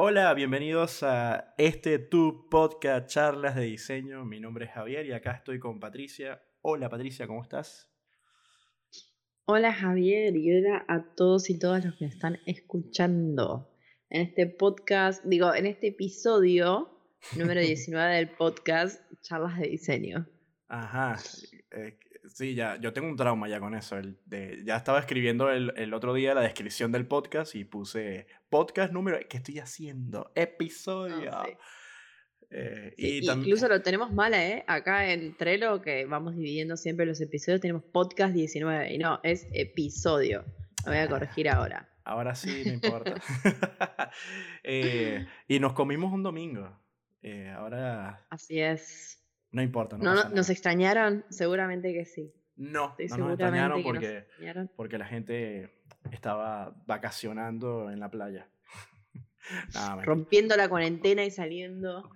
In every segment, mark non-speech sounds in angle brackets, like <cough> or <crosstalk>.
Hola, bienvenidos a este tu podcast Charlas de Diseño. Mi nombre es Javier y acá estoy con Patricia. Hola Patricia, ¿cómo estás? Hola Javier y hola a todos y todas los que están escuchando en este podcast, digo, en este episodio número <laughs> 19 del podcast Charlas de Diseño. Ajá, eh, sí, ya, yo tengo un trauma ya con eso. ya estaba escribiendo el, otro día la descripción del podcast y puse podcast número, ¿qué estoy haciendo? Episodio. Ah, eh, y incluso lo tenemos mal, ¿eh? Acá en Trello, que vamos dividiendo siempre los episodios, tenemos podcast 19 y no, es episodio. Lo voy a corregir ahora. <laughs> Ahora sí, no importa. <laughs> <laughs> Eh, y nos comimos un domingo. Eh, ahora. Así es. No importa. No, ¿Nos extrañaron? Seguramente que sí. No, no nos extrañaron porque, porque la gente estaba vacacionando en la playa. <laughs> Rompiendo la cuarentena y saliendo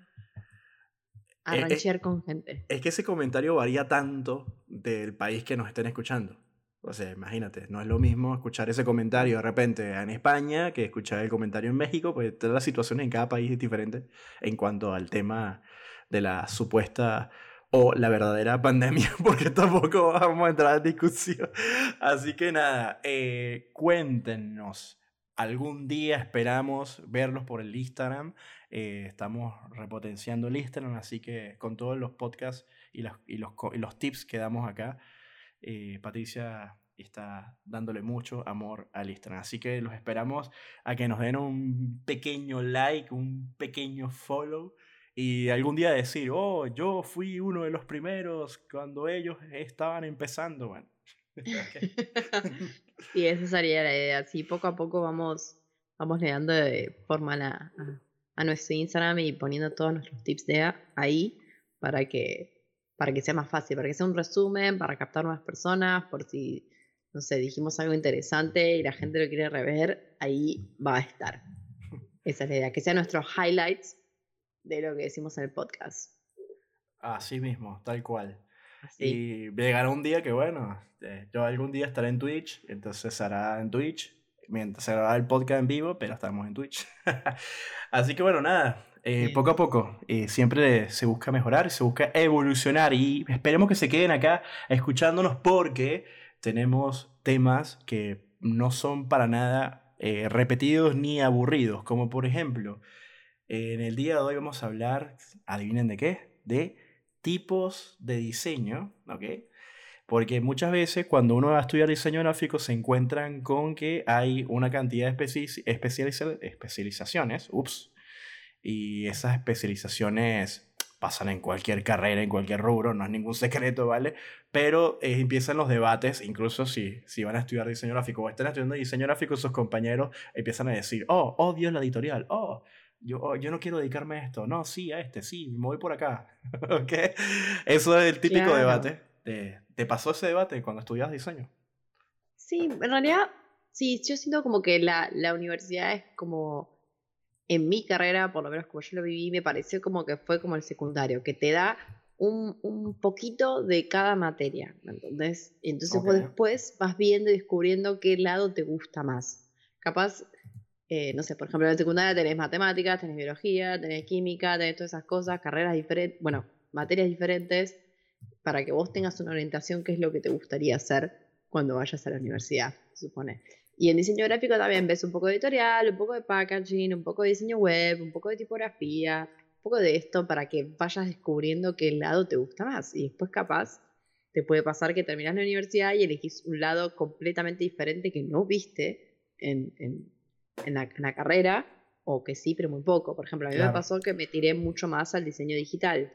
a eh, ranchear con gente. Es que ese comentario varía tanto del país que nos estén escuchando. O sea, imagínate, no es lo mismo escuchar ese comentario de repente en España que escuchar el comentario en México, pues todas las situaciones en cada país es diferente en cuanto al tema de la supuesta o la verdadera pandemia, <laughs> porque tampoco vamos a entrar en discusión. Así que nada, eh, cuéntenos. Algún día esperamos verlos por el Instagram. Eh, estamos repotenciando el Instagram, así que con todos los podcasts y los, y los, y los tips que damos acá, eh, Patricia está dándole mucho amor al Instagram. Así que los esperamos a que nos den un pequeño like, un pequeño follow y algún día decir, oh, yo fui uno de los primeros cuando ellos estaban empezando. Bueno. <laughs> <laughs> sí, esa sería la idea. Así poco a poco vamos, vamos le dando de forma a, a, nuestro Instagram y poniendo todos nuestros tips de ahí para que para que sea más fácil, para que sea un resumen, para captar más personas, por si, no sé, dijimos algo interesante y la gente lo quiere rever, ahí va a estar. <laughs> Esa es la idea, que sean nuestros highlights de lo que decimos en el podcast. Así mismo, tal cual. Y llegará un día que, bueno, eh, yo algún día estaré en Twitch, entonces hará en Twitch, mientras se hará el podcast en vivo, pero estamos en Twitch. <laughs> Así que bueno, nada, eh, poco a poco, eh, siempre se busca mejorar, se busca evolucionar y esperemos que se queden acá escuchándonos porque tenemos temas que no son para nada eh, repetidos ni aburridos, como por ejemplo, en el día de hoy vamos a hablar, adivinen de qué, de tipos de diseño, ¿ok? Porque muchas veces cuando uno va a estudiar diseño gráfico se encuentran con que hay una cantidad de especializaciones, ups, y esas especializaciones pasan en cualquier carrera, en cualquier rubro, no es ningún secreto, ¿vale? Pero eh, empiezan los debates, incluso si, si van a estudiar diseño gráfico o están estudiando diseño gráfico, sus compañeros empiezan a decir, oh, odio la editorial, oh, yo, oh, yo no quiero dedicarme a esto, no, sí, a este, sí, me voy por acá, <laughs> ¿ok? Eso es el típico debate. ¿Te, pasó ese debate cuando estudias diseño? Sí, en realidad, sí, yo siento como que la, la universidad es como en mi carrera, por lo menos como yo lo viví, me pareció como que fue como el secundario, que te da un, un poquito de cada materia, ¿entendés? Entonces vos después vas viendo y descubriendo qué lado te gusta más. Capaz, eh, no sé, por ejemplo, en la secundaria tenés matemáticas, tenés biología, tenés química, tenés todas esas cosas, carreras diferentes, bueno, materias diferentes, para que vos tengas una orientación qué es lo que te gustaría hacer cuando vayas a la universidad, se supone. Y en diseño gráfico también ves un poco de editorial, un poco de packaging, un poco de diseño web, un poco de tipografía, un poco de esto para que vayas descubriendo qué lado te gusta más. Y después capaz te puede pasar que terminas la universidad y elegís un lado completamente diferente que no viste en, la, carrera, o que sí, pero muy poco. Por ejemplo, a mí me pasó que me tiré mucho más al diseño digital.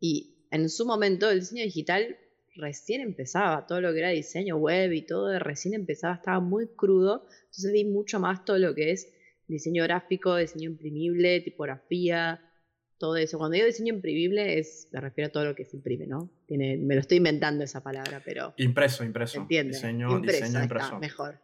Y en su momento el diseño digital recién empezaba, todo lo que era diseño web y todo recién empezaba, estaba muy crudo, entonces vi mucho más todo lo que es diseño gráfico, diseño imprimible, tipografía, todo eso. Cuando digo diseño imprimible es, me refiero a todo lo que se imprime, ¿no? Tiene, me lo estoy inventando esa palabra, pero... Impreso, impreso. ¿Entiendes? Diseño, diseño impreso. mejor.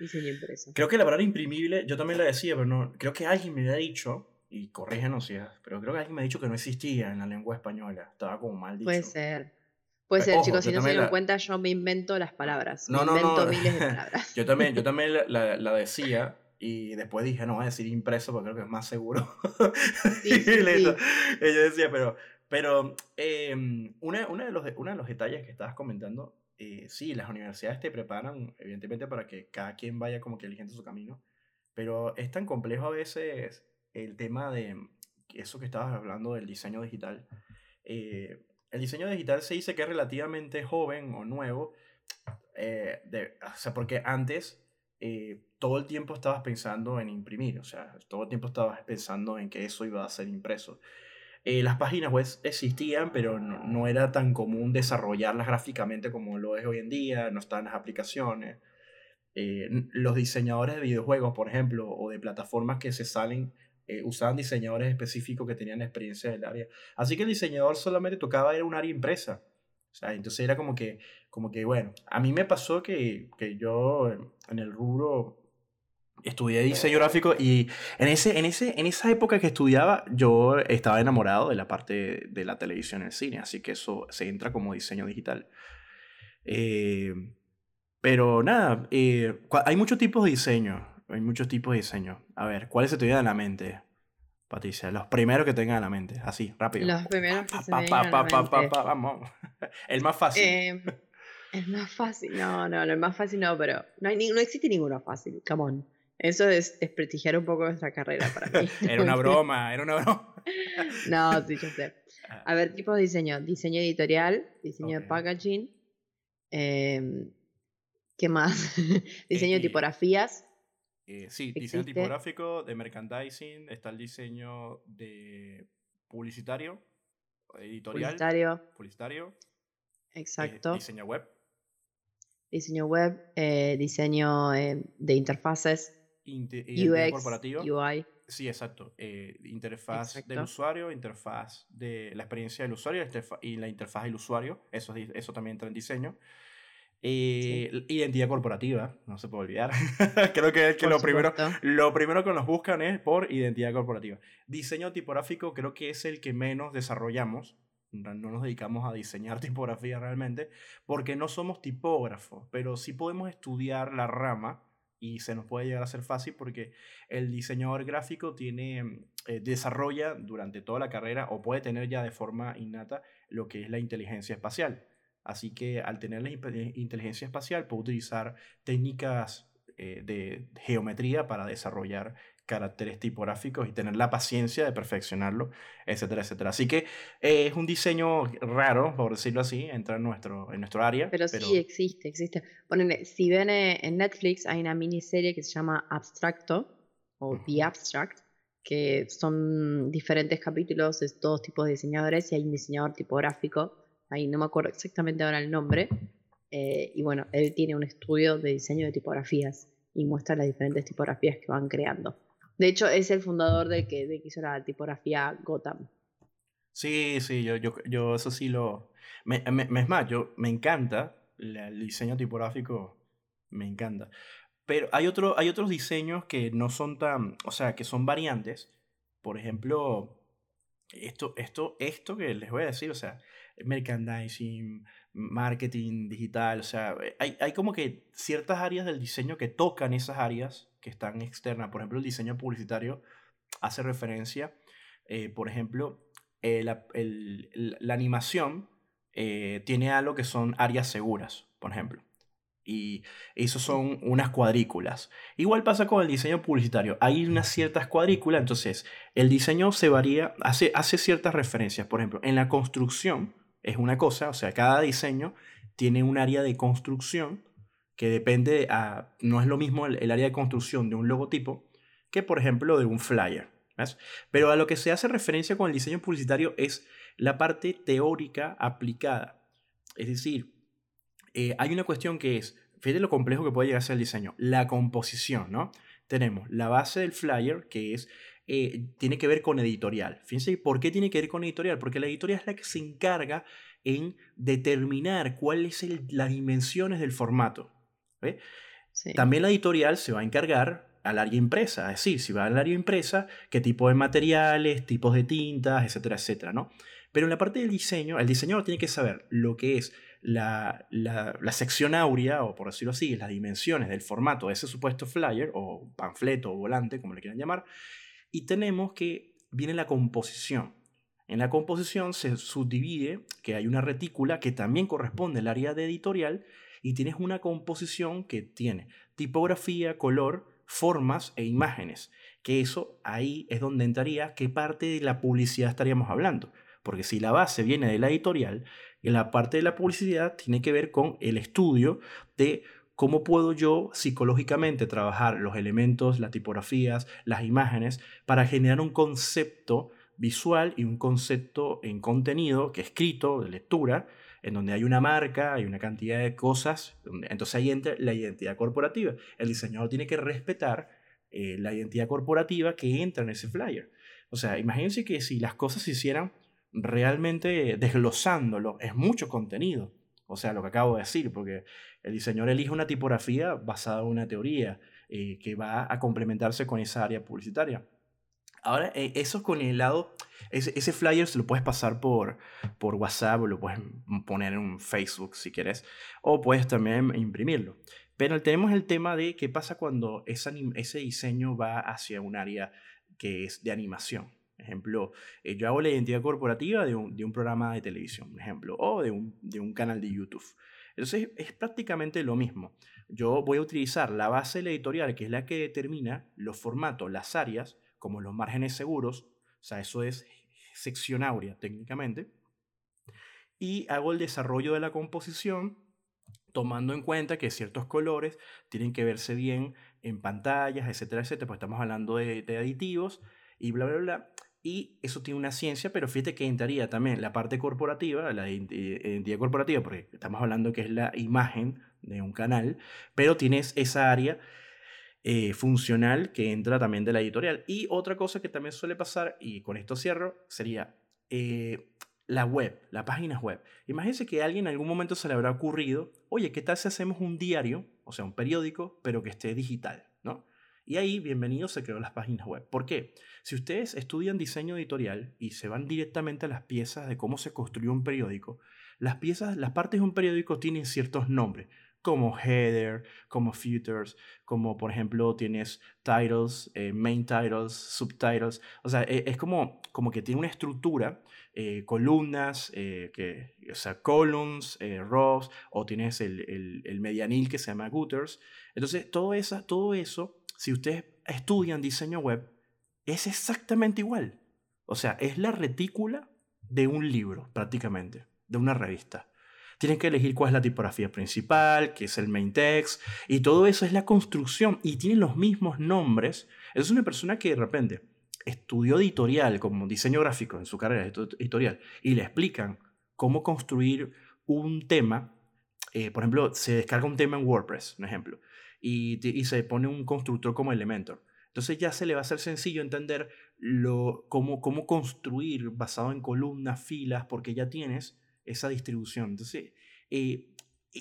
Diseño impreso. Creo que la palabra imprimible, yo también la decía, pero no, creo que alguien me había dicho, y corrígenos si pero creo que alguien me ha dicho que no existía en la lengua española, estaba como mal dicho. Puede ser. Puede ser, chicos, si no se dieron cuenta, yo me invento las palabras. No, me invento miles de <laughs> palabras. yo también, yo también <laughs> la, la, decía, Y después dije, no, voy a decir impreso porque creo que es más seguro. Sí, <laughs> Ella decía, pero, pero eh, una, una, de los, uno de los detalles que estabas comentando, eh, sí, las universidades te preparan, evidentemente, para que cada quien vaya como que eligiendo su camino, pero es tan complejo a veces el tema de eso que estabas hablando del diseño digital. Eh, el diseño digital se dice que es relativamente joven o nuevo, eh, de, o sea, porque antes eh, todo el tiempo estabas pensando en imprimir, o sea, todo el tiempo estabas pensando en que eso iba a ser impreso. Eh, las páginas web existían, pero no, era tan común desarrollarlas gráficamente como lo es hoy en día, no están las aplicaciones. los diseñadores de videojuegos, por ejemplo, o de plataformas que se salen eh, usaban diseñadores específicos que tenían experiencia del área. Así que el diseñador solamente tocaba era un área impresa. O sea, entonces era como que, como que, bueno, a mí me pasó que, que yo en el rubro estudié diseño gráfico y en, ese, en, ese, en esa época que estudiaba yo estaba enamorado de la parte de la televisión y el cine, así que eso se entra como diseño digital. Eh, pero nada, eh, hay muchos tipos de diseño. Hay muchos tipos de diseño. A ver, ¿cuáles se te vienen a la mente, Patricia? Los primeros que tengan a la mente. Así, rápido. Los primeros que se. Vamos. <laughs> El más fácil. Eh, el más fácil. No, no, el más fácil no, pero no, hay no existe ninguno fácil. Come on. Eso es desprestigiar un poco nuestra carrera para mí. <laughs> era una broma, era una broma. <laughs> no, sí, yo sé. Ah. A ver, tipo de diseño. Diseño editorial, diseño de packaging. Em, ¿Qué más? <laughs> diseño de eh, tipografías. Eh, sí, diseño tipográfico, de merchandising, está el diseño de publicitario, editorial. Publicitario. Publicitario. Eh, Exacto. diseño web. Diseño web, eh, diseño de interfaces. UX, corporativo. UI. Sí, exacto. interfaz del usuario, interfaz de la experiencia del usuario y la interfaz del usuario. Eso, eso también entra en diseño. Eh, Identidad corporativa, no se puede olvidar. <laughs> Creo que, que lo, primero, lo primero que nos buscan es por identidad corporativa. Diseño tipográfico creo que es el que menos desarrollamos. No nos dedicamos a diseñar <laughs> tipografía realmente porque no somos tipógrafos, pero sí podemos estudiar la rama y se nos puede llegar a ser fácil porque el diseñador gráfico tiene, eh, desarrolla durante toda la carrera o puede tener ya de forma innata lo que es la inteligencia espacial. Así que al tener la inteligencia espacial puedo utilizar técnicas eh, de geometría para desarrollar caracteres tipográficos y tener la paciencia de perfeccionarlo, etcétera, etcétera. Así que eh, es un diseño raro, por decirlo así, entra en nuestro, en nuestro área. Pero, sí existe, existe. Bueno, si ven eh, en Netflix hay una miniserie que se llama Abstracto o The Abstract, que son diferentes capítulos de todos tipos de diseñadores y hay un diseñador tipográfico ahí no me acuerdo exactamente ahora el nombre. Eh, y bueno, él tiene un estudio de diseño de tipografías y muestra las diferentes tipografías que van creando. De hecho, es el fundador de que, de que hizo la tipografía Gotham. Sí, sí, yo, yo, yo eso sí lo... Me, me, es más, yo, me encanta el diseño tipográfico, me encanta. Pero hay, otro, hay otros diseños que no son tan, o sea, que son variantes. Por ejemplo, esto, esto, esto que les voy a decir, o sea, merchandising, marketing digital, o sea, hay, hay como que ciertas áreas del diseño que tocan esas áreas que están externas. Por ejemplo, el diseño publicitario hace referencia, eh, por ejemplo, eh, la, el, la, animación tiene algo que son áreas seguras, por ejemplo. Y eso son unas cuadrículas. Igual pasa con el diseño publicitario. Hay unas ciertas cuadrículas, entonces el diseño se varía, hace, hace ciertas referencias. Por ejemplo, en la construcción, es una cosa, o sea, cada diseño tiene un área de construcción que depende, a, no es lo mismo el, área de construcción de un logotipo que, por ejemplo, de un flyer. Pero a lo que se hace referencia con el diseño publicitario es la parte teórica aplicada. Es decir, eh, hay una cuestión que es, fíjate lo complejo que puede llegar a ser el diseño, la composición, ¿no? Tenemos la base del flyer, que es eh, tiene que ver con editorial. Fíjense, ¿por qué tiene que ver con editorial? Porque la editorial es la que se encarga en determinar cuáles son las dimensiones del formato. También la editorial se va a encargar al área impresa, es decir, si va al área impresa, qué tipo de materiales, tipos de tintas, etcétera, etcétera, ¿no? Pero en la parte del diseño, el diseñador tiene que saber lo que es la, la, la, sección áurea, o por decirlo así, las dimensiones del formato de ese supuesto flyer, o panfleto, o volante, como le quieran llamar, y tenemos que viene la composición. En la composición se subdivide que hay una retícula que también corresponde al área de editorial y tienes una composición que tiene tipografía, color, formas e imágenes. Que eso ahí es donde entraría qué parte de la publicidad estaríamos hablando. Porque si la base viene de la editorial, la parte de la publicidad tiene que ver con el estudio de cómo puedo yo psicológicamente trabajar los elementos, las tipografías, las imágenes, para generar un concepto visual y un concepto en contenido que escrito, de lectura, en donde hay una marca, hay una cantidad de cosas, entonces ahí entra la identidad corporativa. El diseñador tiene que respetar eh, la identidad corporativa que entra en ese flyer. O sea, imagínense que si las cosas se hicieran realmente desglosándolo, es mucho contenido. O sea, lo que acabo de decir, porque el diseñador elige una tipografía basada en una teoría eh, que va a complementarse con esa área publicitaria. Ahora, eh, eso con el lado, ese, flyer se lo puedes pasar por, por WhatsApp o lo puedes poner en Facebook si quieres, o puedes también imprimirlo. Pero tenemos el tema de qué pasa cuando ese, diseño va hacia un área que es de animación. Ejemplo, eh, yo hago la identidad corporativa de un, de un programa de televisión, ejemplo, o de un, de un canal de YouTube. Entonces es prácticamente lo mismo. Yo voy a utilizar la base editorial, que es la que determina los formatos, las áreas, como los márgenes seguros, o sea, eso es sección áurea técnicamente, y hago el desarrollo de la composición tomando en cuenta que ciertos colores tienen que verse bien en pantallas, etcétera, etcétera, pues estamos hablando de, aditivos y bla, bla, bla. Y eso tiene una ciencia, pero fíjate que entraría también la parte corporativa, la identidad corporativa, porque estamos hablando que es la imagen de un canal, pero tienes esa área eh, funcional que entra también de la editorial. Y otra cosa que también suele pasar, y con esto cierro, sería eh, la web, la página web. Imagínense que a alguien en algún momento se le habrá ocurrido, oye, ¿qué tal si hacemos un diario, o sea, un periódico, pero que esté digital, ¿no? Y ahí, bienvenido, se creó las páginas web. ¿Por qué? Si ustedes estudian diseño editorial y se van directamente a las piezas de cómo se construyó un periódico, las piezas, las partes de un periódico tienen ciertos nombres como header, como futures, como por ejemplo tienes titles, eh, main titles, subtitles. O sea, e, es como, como que tiene una estructura, eh, columnas, eh, que, o sea, columns, rows, o tienes el, el, el, medianil que se llama gutters. Entonces, todo, esa, todo eso, si ustedes estudian diseño web, es exactamente igual. O sea, es la retícula de un libro, prácticamente, de una revista. Tienen que elegir cuál es la tipografía principal, qué es el main text, y todo eso es la construcción y tienen los mismos nombres. Es una persona que de repente estudió editorial como diseño gráfico en su carrera editorial y le explican cómo construir un tema. Eh, por ejemplo, se descarga un tema en WordPress, un ejemplo, y, y se pone un constructor como Elementor. Entonces ya se le va a ser sencillo entender lo, cómo, cómo construir basado en columnas, filas, porque ya tienes esa distribución. Entonces, eh,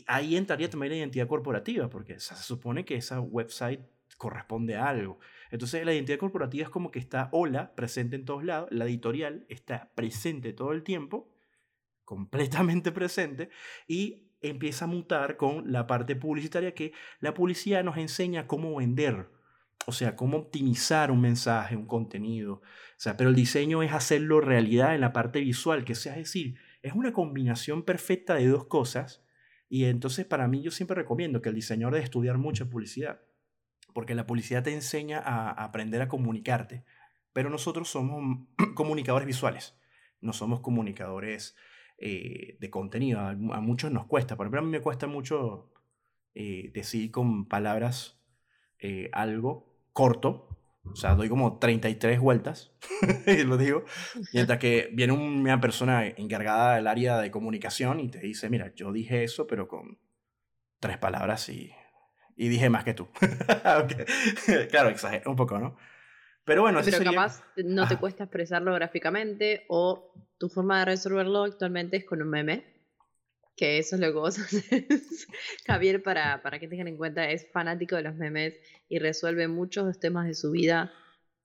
ahí entraría también la identidad corporativa, porque se supone que esa website corresponde a algo. Entonces, la identidad corporativa es como que está hola, presente en todos lados, la editorial está presente todo el tiempo, completamente <laughs> presente, y empieza a mutar con la parte publicitaria que la publicidad nos enseña cómo vender, o sea, cómo optimizar un mensaje, un contenido. O sea, pero el diseño es hacerlo realidad en la parte visual, que sea decir, es una combinación perfecta de dos cosas y entonces para mí yo siempre recomiendo que el diseñador debe estudiar mucha publicidad, porque la publicidad te enseña a, aprender a comunicarte, pero nosotros somos <clears throat> comunicadores visuales, no somos comunicadores eh, de contenido, a, muchos nos cuesta, por ejemplo a mí me cuesta mucho eh, decir con palabras eh, algo corto, o sea, doy como 33 vueltas, <laughs> y lo digo, mientras que viene una persona encargada del área de comunicación y te dice, mira, yo dije eso, pero con tres palabras y, y dije más que tú. <laughs> claro, exagero un poco, ¿no? Pero bueno, Pero capaz no te cuesta expresarlo gráficamente o tu forma de resolverlo actualmente es con un meme que eso es lo que vos <laughs> haces. Javier, para, para que tengan en cuenta, es fanático de los memes y resuelve muchos los temas de su vida,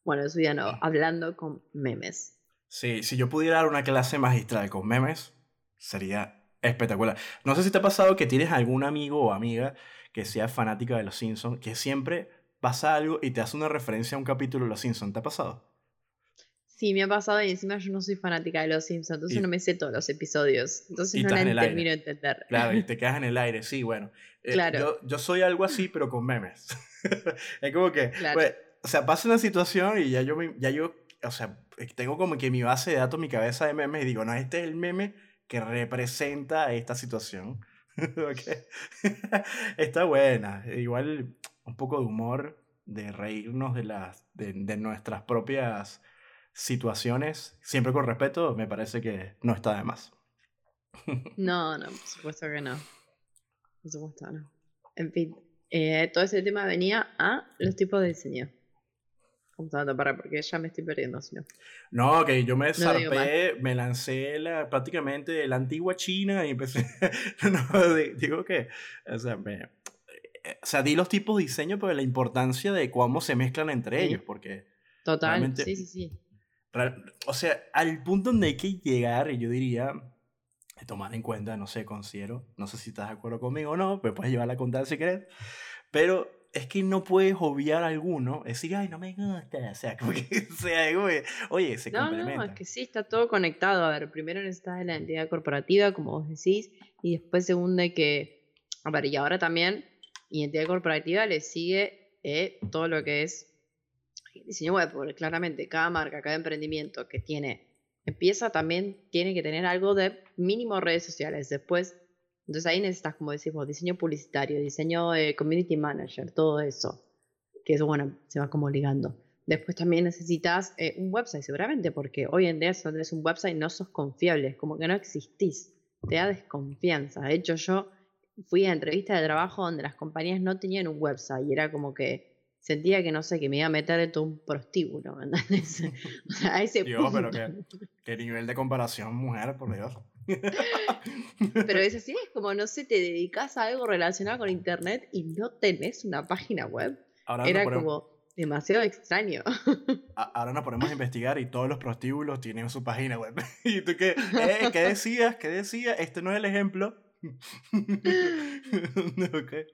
bueno, de su vida no, hablando con memes. Sí, si yo pudiera dar una clase magistral con memes, sería Espectacular. No sé si te ha pasado que tienes algún amigo o amiga que sea fanática de Los Simpsons, que siempre pasa algo y te hace una referencia a un capítulo de Los Simpsons. ¿Te ha pasado? Sí, me ha pasado y encima yo no soy fanática de Los Simpsons, entonces no me sé todos los episodios. Entonces no la termino de entender. Claro, y <laughs> te quedas en el aire, sí, bueno. Eh, claro. Yo, yo, soy algo así, pero con memes. <laughs> es como que, pues, o sea, pasa una situación y ya yo, ya yo, o sea, tengo como que mi base de datos, mi cabeza de memes y digo, no, este es el meme que representa esta situación. <laughs> Está buena. Igual un poco de humor, de reírnos de, las, de, de, nuestras propias situaciones, siempre con respeto, me parece que no está de más. <laughs> no, no, por supuesto que no. Por supuesto no. En fin, eh, todo ese tema venía a los tipos de diseño. Computando para porque ya me estoy perdiendo, si no. No, que yo me zarpé, me lancé la, prácticamente la antigua China y empecé. <laughs> no, digo que. O sea, me, eh, o sea, di los tipos de diseño, pero la importancia de cómo se mezclan entre ellos, porque. Total, sí, sí, sí. O sea, al punto donde hay que llegar, y yo diría, tomar en cuenta, no sé, considero, no sé si estás de acuerdo conmigo o no, pero puedes llevarla a contar si querés, pero es que no puedes obviar alguno, decir, ay, no me gusta, o sea, <laughs> como que sea, oye, se no, complementa. No, es que sí, está todo conectado. A ver, primero necesitas la entidad corporativa, como vos decís, y después segundo que, a ver, y ahora también, identidad corporativa le sigue eh, todo lo que es diseño web, porque claramente cada marca, cada emprendimiento que tiene, empieza también, tiene que tener algo de mínimo redes sociales, después entonces ahí necesitas, como decimos, diseño publicitario, diseño de community manager, todo eso. Que eso, bueno, se va como ligando. Después también necesitas eh, un website, seguramente, porque hoy en día si no tenés un website no sos confiable, como que no existís, te da desconfianza. De hecho, yo fui a entrevistas de trabajo donde las compañías no tenían un website y era como que sentía que no sé, que me iba a meter en todo un prostíbulo, ¿entendés? o <laughs> sea, <laughs> a ese Dios, pero qué, qué nivel de comparación, mujer, por Dios. <laughs> Pero es así, es como, no sé, te dedicas a algo relacionado con internet y no tenés una página web. Era como demasiado extraño. Ahora nos ponemos a investigar y todos los prostíbulos tienen su página web. ¿Y tú qué? Eh, ¿Qué decías? ¿Qué decías? Este no es el ejemplo.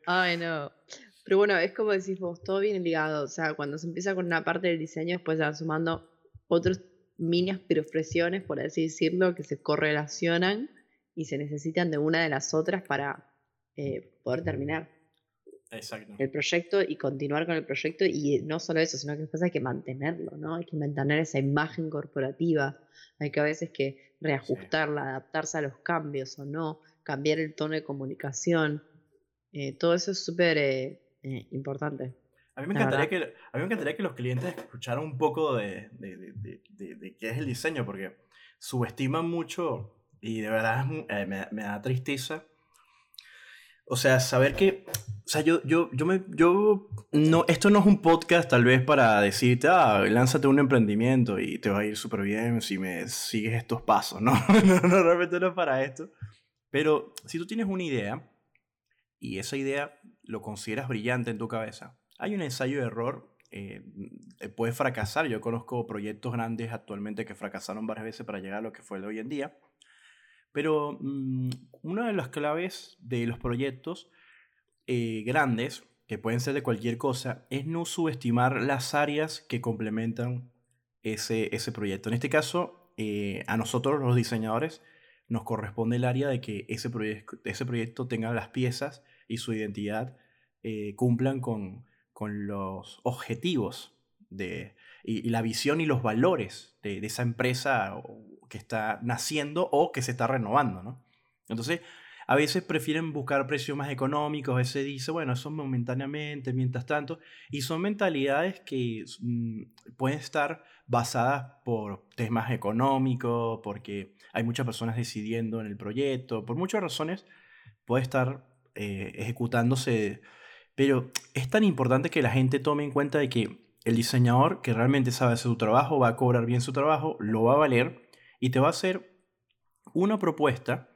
Ay, no. Pero bueno, es como decís vos, todo viene ligado. O sea, cuando se empieza con una parte del diseño, después se van sumando otros mini aspiraciones, por así decirlo, que se correlacionan y se necesitan de una de las otras para eh, poder terminar el proyecto y continuar con el proyecto. Y no solo eso, sino que después hay que mantenerlo, ¿no? Hay que mantener esa imagen corporativa, hay que a veces que reajustarla, adaptarse a los cambios o no, cambiar el tono de comunicación. Eh, todo eso es súper eh, importante. A mí, me encantaría que, a mí me encantaría que los clientes escucharan un poco de, de, de, de, qué es el diseño, porque subestiman mucho y de verdad eh, me, me, da tristeza. O sea, saber que, o sea, yo, yo, yo me, yo, no, esto no es un podcast tal vez para decirte, ah, lánzate un emprendimiento y te va a ir súper bien si me sigues estos pasos, <laughs> ¿no? no, no, realmente no es para esto. Pero si tú tienes una idea y esa idea lo consideras brillante en tu cabeza, hay un ensayo de error, eh, puede fracasar. Yo conozco proyectos grandes actualmente que fracasaron varias veces para llegar a lo que fue el de hoy en día. Pero mm, una de las claves de los proyectos eh, grandes, que pueden ser de cualquier cosa, es no subestimar las áreas que complementan ese, ese proyecto. En este caso, eh, a nosotros los diseñadores nos corresponde el área de que ese, proyecto, ese proyecto tenga las piezas y su identidad cumplan con, con los objetivos de, y, la visión y los valores de, esa empresa que está naciendo o que se está renovando, ¿no? Entonces, a veces prefieren buscar precios más económicos, a veces dice, bueno, eso momentáneamente, mientras tanto, y son mentalidades que mm, pueden estar basadas por temas económicos, porque hay muchas personas decidiendo en el proyecto, por muchas razones puede estar eh, ejecutándose pero es tan importante que la gente tome en cuenta de que el diseñador que realmente sabe hacer su trabajo va a cobrar bien su trabajo, lo va a valer y te va a hacer una propuesta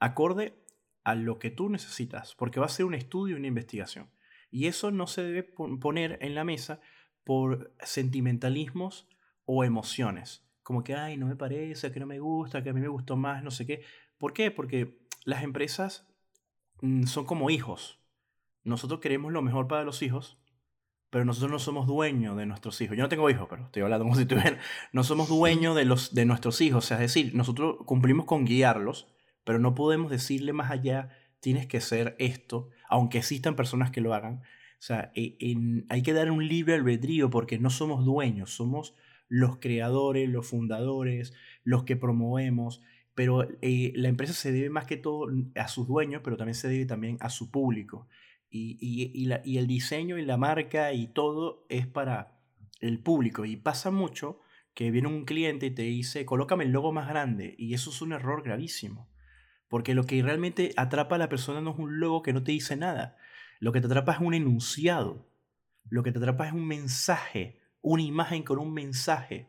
acorde a lo que tú necesitas, porque va a ser un estudio y una investigación. Y eso no se debe poner en la mesa por sentimentalismos o emociones. Como que, ay, no me parece, que no me gusta, que a mí me gustó más, no sé qué. ¿Por qué? Porque las empresas son como hijos. Nosotros queremos lo mejor para los hijos, pero nosotros no somos dueños de nuestros hijos. Yo no tengo hijos, pero estoy hablando como si tuviera. <laughs> No somos dueños de, los, de nuestros hijos. O sea, es decir, nosotros cumplimos con guiarlos, pero no podemos decirle más allá, tienes que ser esto, aunque existan personas que lo hagan. O sea, e, hay que dar un libre albedrío porque no somos dueños, somos los creadores, los fundadores, los que promovemos. Pero eh, la empresa se debe más que todo a sus dueños, pero también se debe también a su público y, el diseño y la marca y todo es para el público. Y pasa mucho que viene un cliente y te dice, colócame el logo más grande. Y eso es un error gravísimo. Porque lo que realmente atrapa a la persona no es un logo que no te dice nada. Lo que te atrapa es un enunciado. Lo que te atrapa es un mensaje, una imagen con un mensaje.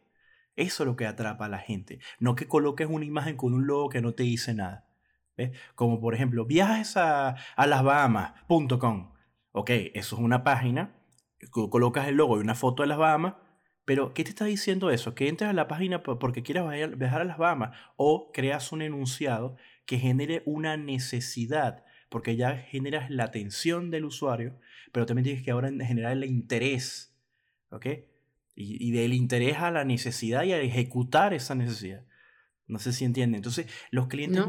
Eso es lo que atrapa a la gente. No que coloques una imagen con un logo que no te dice nada. Como por ejemplo, viajes a, a las Bahamas.com. Ok, eso es una página, colocas el logo y una foto de las Bahamas, pero ¿qué te está diciendo eso? Que entres a la página porque quieras viajar a las Bahamas o creas un enunciado que genere una necesidad, porque ya generas la atención del usuario, pero también tienes que ahora generar el interés, ¿ok? Y, y del interés a la necesidad y a ejecutar esa necesidad. No sé si entienden. Entonces, los clientes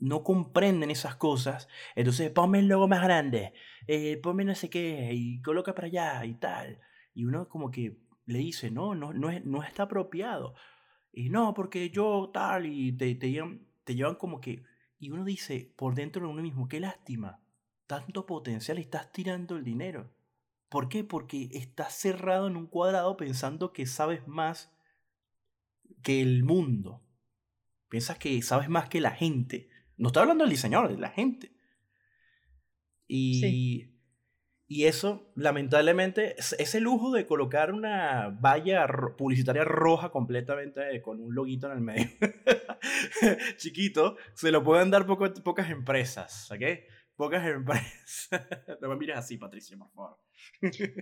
no, comprenden esas cosas. Entonces, ponme el logo más grande, eh, ponme no sé qué, y coloca para allá y tal. Y uno como que le dice, no, no, no, es, no está apropiado. Y no, porque yo tal, y te, te, llevan, te llevan como que... Y uno dice, por dentro de uno mismo, qué lástima. Tanto potencial y estás tirando el dinero. ¿Por qué? Porque estás cerrado en un cuadrado pensando que sabes más que el mundo. Piensas que sabes más que la gente. No estoy hablando del diseñador, de la gente. Y, y eso, lamentablemente, ese lujo de colocar una valla publicitaria roja completamente con un loguito en el medio, <laughs> chiquito, se lo pueden dar pocas empresas, ¿ok? Pocas empresas. <laughs> no me mires así, Patricia, por favor.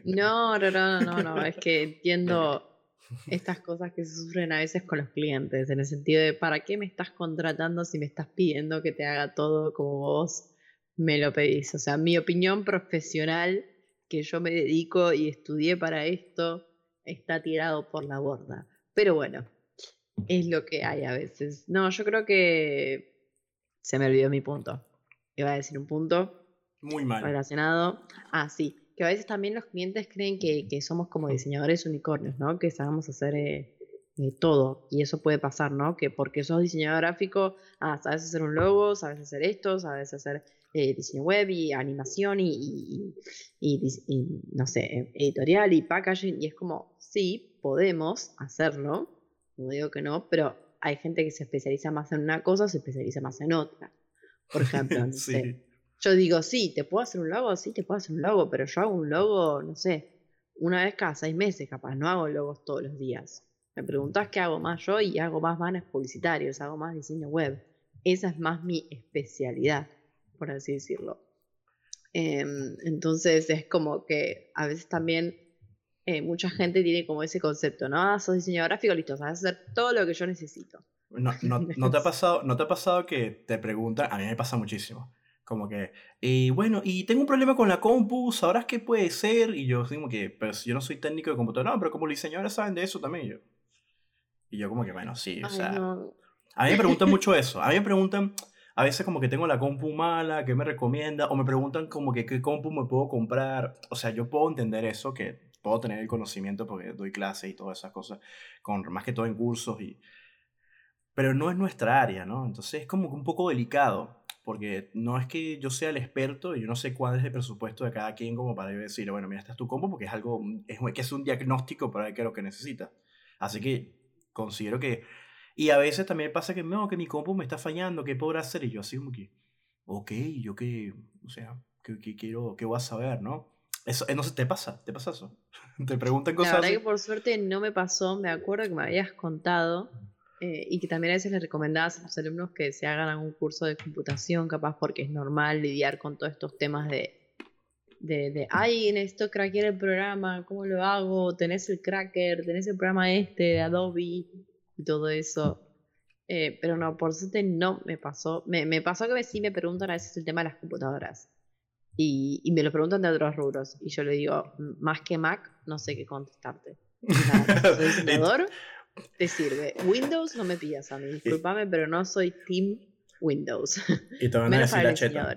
no, no, no, no, no, es que entiendo <laughs> estas cosas que se sufren a veces con los clientes, en el sentido de, ¿para qué me estás contratando si me estás pidiendo que te haga todo como vos me lo pedís? O sea, mi opinión profesional, que yo me dedico y estudié para esto, está tirado por la borda. Pero bueno, es lo que hay a veces. No, yo creo que se me olvidó mi punto. Iba a decir un punto. Muy mal. Relacionado. Ah, sí que a veces también los clientes creen que, somos como diseñadores unicornios, ¿no? Que sabemos hacer eh, eh, todo. Y eso puede pasar, ¿no? Que porque sos diseñador gráfico, ah, sabes hacer un logo, sabes hacer esto, sabes hacer eh, diseño web y animación y, no sé, editorial y packaging. Y es como, sí, podemos hacerlo. No digo que no, pero hay gente que se especializa más en una cosa, se especializa más en otra. Por ejemplo, <laughs> no sé, yo digo, sí, ¿te puedo hacer un logo? Sí, te puedo hacer un logo, pero yo hago un logo, no sé, una vez cada seis meses, capaz, no hago logos todos los días. Me preguntás qué hago más yo y hago más banners publicitarios, hago más diseño web. Esa es más mi especialidad, por así decirlo. Em, entonces es como que a veces también eh, mucha gente tiene como ese concepto, ¿no? Ah, sos diseñador gráfico, listo, sabes hacer todo lo que yo necesito. No, <laughs> no, no, te ha pasado, ¿No te ha pasado que te preguntan? A mí me pasa muchísimo como que, y bueno, y tengo un problema con la compu, ¿sabrás qué puede ser? Y yo como que, pero yo no soy técnico de computadora, no, pero como diseñadores saben de eso también. Yo. Y yo como que, bueno, sí, o sea... A mí me preguntan <laughs> mucho eso. A mí me preguntan, a veces como que tengo la compu mala, ¿qué me recomienda? O me preguntan como que qué compu me puedo comprar. O sea, yo puedo entender eso, que puedo tener el conocimiento porque doy clases y todas esas cosas, con, más que todo en cursos y... Pero no es nuestra área, ¿no? Entonces es como un poco delicado porque no es que yo sea el experto y yo no sé cuál es el presupuesto de cada quien como para decirle, bueno, mira, esta es tu combo porque es algo, es, que es un diagnóstico para ver qué es lo que necesita. Así que considero que, y a veces también pasa que, no, que mi combo me está fallando, ¿qué podrá hacer? Y yo así como que, ok, yo qué, o sea, ¿qué, quiero, qué voy a saber, no? Eso, no sé, ¿te pasa? ¿Te pasa eso? <laughs> ¿Te preguntan cosas La verdad que por suerte no me pasó, me acuerdo que me habías contado eh, y que también a veces les recomendabas a los alumnos que se hagan algún curso de computación, capaz porque es normal lidiar con todos estos temas de, de, de ay, necesito craquear el programa, ¿cómo lo hago? Tenés el cracker, tenés el programa este de Adobe y todo eso. Eh, pero no, por suerte no me pasó. Me, me pasó que sí me preguntan a veces el tema de las computadoras. Y, y, me lo preguntan de otros rubros. Y yo le digo, más que Mac, no sé qué contestarte. <laughs> soy diseñador, te sirve. Windows no me pillas a mí, discúlpame, pero no soy Team Windows. Y te van a decir la cheta.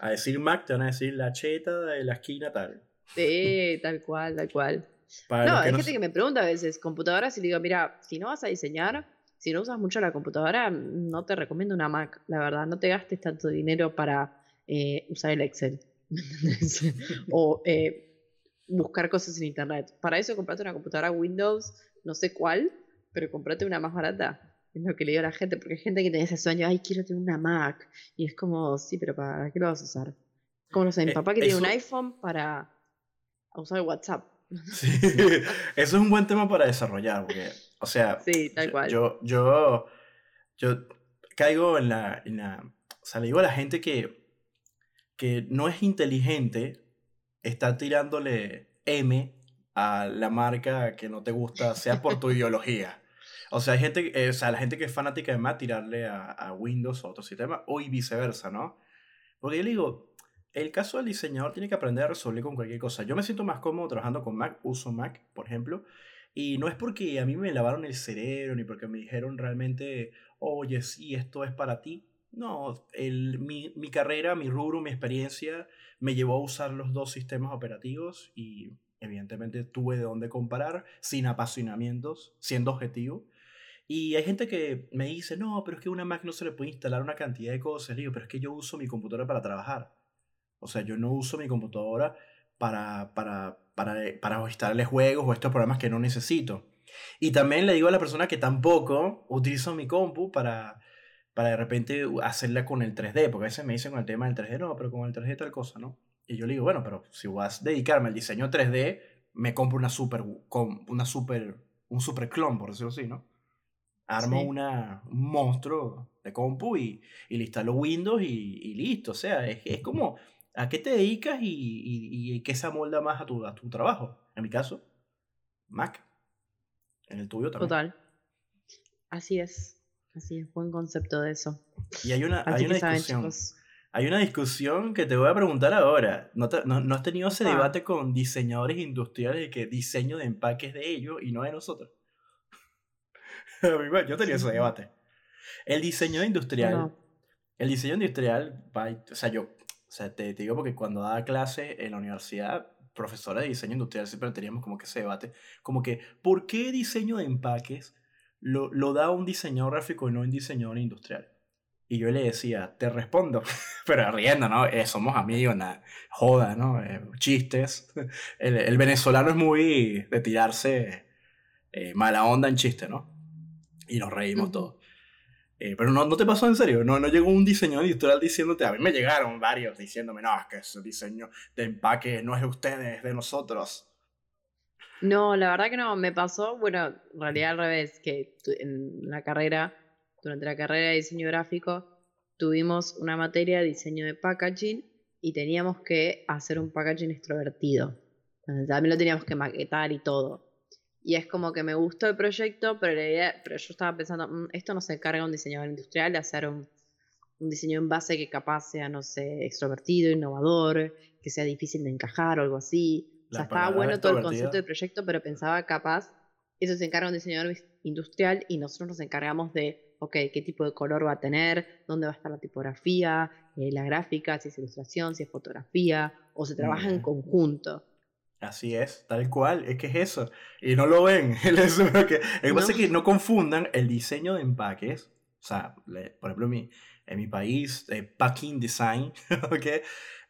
A decir Mac, te van a decir la cheta de la esquina tal. Sí, tal cual, tal cual. no, hay gente que me pregunta a veces, computadoras, y le digo, mira, si no vas a diseñar, si no usas mucho la computadora, no te recomiendo una Mac, la verdad. No te gastes tanto dinero para eh, usar el Excel. <laughs> o eh, buscar cosas en internet. Para eso comprate una computadora Windows, no sé cuál, pero comprate una más barata. Es lo que le digo a la gente, porque hay gente que tiene ese sueño, ay, quiero tener una Mac. Y es como, sí, pero ¿para qué lo vas a usar? Como no sé, mi eh, papá que tiene un iPhone para usar WhatsApp. <laughs> eso es un buen tema para desarrollar, porque, o sea, sí, tal cual. Yo, yo, yo caigo en la, en la, o sea, le digo a la gente que, que no es inteligente estar tirándole M a la marca que no te gusta, sea por tu <laughs> ideología. O sea, hay gente, eh, o sea, la gente que es fanática de Mac tirarle a, a Windows o otro sistema, o y viceversa, ¿no? Porque yo le digo, el caso del diseñador tiene que aprender a resolver con cualquier cosa. Yo me siento más cómodo trabajando con Mac, uso Mac, por ejemplo, y no es porque a mí me lavaron el cerebro ni porque me dijeron realmente, oye, sí, esto es para ti. No, el, mi, mi carrera, mi rubro, mi experiencia me llevó a usar los dos sistemas operativos y evidentemente tuve de dónde comparar sin apasionamientos, siendo objetivo. Y hay gente que me dice, no, pero es que una Mac no se le puede instalar una cantidad de cosas. digo, pero es que yo uso mi computadora para trabajar. O sea, yo no uso mi computadora para, para, para, eh, para instalarle juegos o estos programas que no necesito. Y también le digo a la persona que tampoco utilizo mi compu para, para de repente hacerla con el 3D, porque a veces me dicen con el tema del 3D, no, pero con el 3D tal cosa, ¿no? Y yo le digo, bueno, pero si vas a dedicarme al diseño 3D, me compro una super, una super, un super clon, por decirlo así, ¿no? Armo una, un monstruo de compu y, y le instalo Windows y, y listo. O sea, es, es como a qué te dedicas y, y, qué se amolda más a tu, a tu trabajo. En mi caso, Mac. En el tuyo también. Total. Así es. Así es, buen concepto de eso. Y hay una, hay una discusión. hay una discusión que te voy a preguntar ahora. ¿No, no, has tenido ese ah. debate con diseñadores industriales de que diseño de empaques de ellos y no de nosotros? <laughs> yo tenía ese debate. El diseño industrial. El diseño industrial, o sea, yo o sea, te, digo porque cuando daba clase en la universidad, profesora de diseño industrial, siempre teníamos como que ese debate, como que, ¿por qué diseño de empaques lo, lo da un diseñador gráfico y no un diseñador industrial? Y yo le decía, te respondo, <laughs> pero riendo, ¿no? Eh, somos amigos, nada, joda, ¿no? Eh, chistes. <laughs> El, el, venezolano es muy de tirarse eh, mala onda en chiste, ¿no? Y nos reímos todos. Eh, pero no, no te pasó en serio, no, no llegó un diseñador editorial diciéndote, a mí me llegaron varios diciéndome, no, es que ese diseño de empaque no es de ustedes, es de nosotros. No, la verdad que no, me pasó, bueno, en realidad al revés, que en la carrera, durante la carrera de diseño gráfico, tuvimos una materia de diseño de packaging y teníamos que hacer un packaging extrovertido. También lo teníamos que maquetar y todo. Y es como que me gustó el proyecto, pero, pero yo estaba pensando, mm, esto no se encarga un diseñador industrial de hacer un, un, diseño en base que capaz sea, no sé, extrovertido, innovador, que sea difícil de encajar o algo así. o sea, estaba bueno todo el concepto del proyecto, pero pensaba capaz, eso se encarga un diseñador industrial y nosotros nos encargamos de, ok, qué tipo de color va a tener, dónde va a estar la tipografía, eh, la gráfica, si es ilustración, si es fotografía, o se trabaja en conjunto. Así es, tal cual, es que es eso. Y no lo ven. <laughs> lo que, pasa es que no confundan el diseño de empaques. O sea, por ejemplo, en mi, en mi país, eh, packing design, <laughs> ¿ok?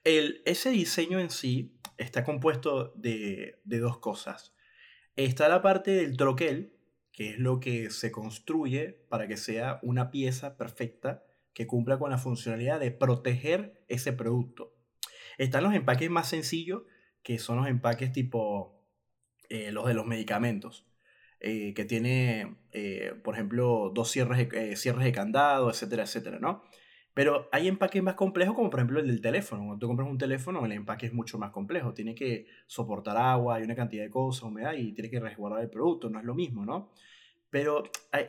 El, ese diseño en sí está compuesto de, de dos cosas. Está la parte del troquel, que es lo que se construye para que sea una pieza perfecta que cumpla con la funcionalidad de proteger ese producto. Están los empaques más sencillos, que son los empaques tipo eh, los de los medicamentos, eh, que tiene, eh, por ejemplo, dos cierres de, cierres de candado, etcétera, etcétera, ¿no? Pero hay empaques más complejos, como por ejemplo el del teléfono. Cuando tú compras un teléfono, el empaque es mucho más complejo. Tiene que soportar agua, hay una cantidad de cosas, humedad, y tiene que resguardar el producto, no es lo mismo, ¿no? Pero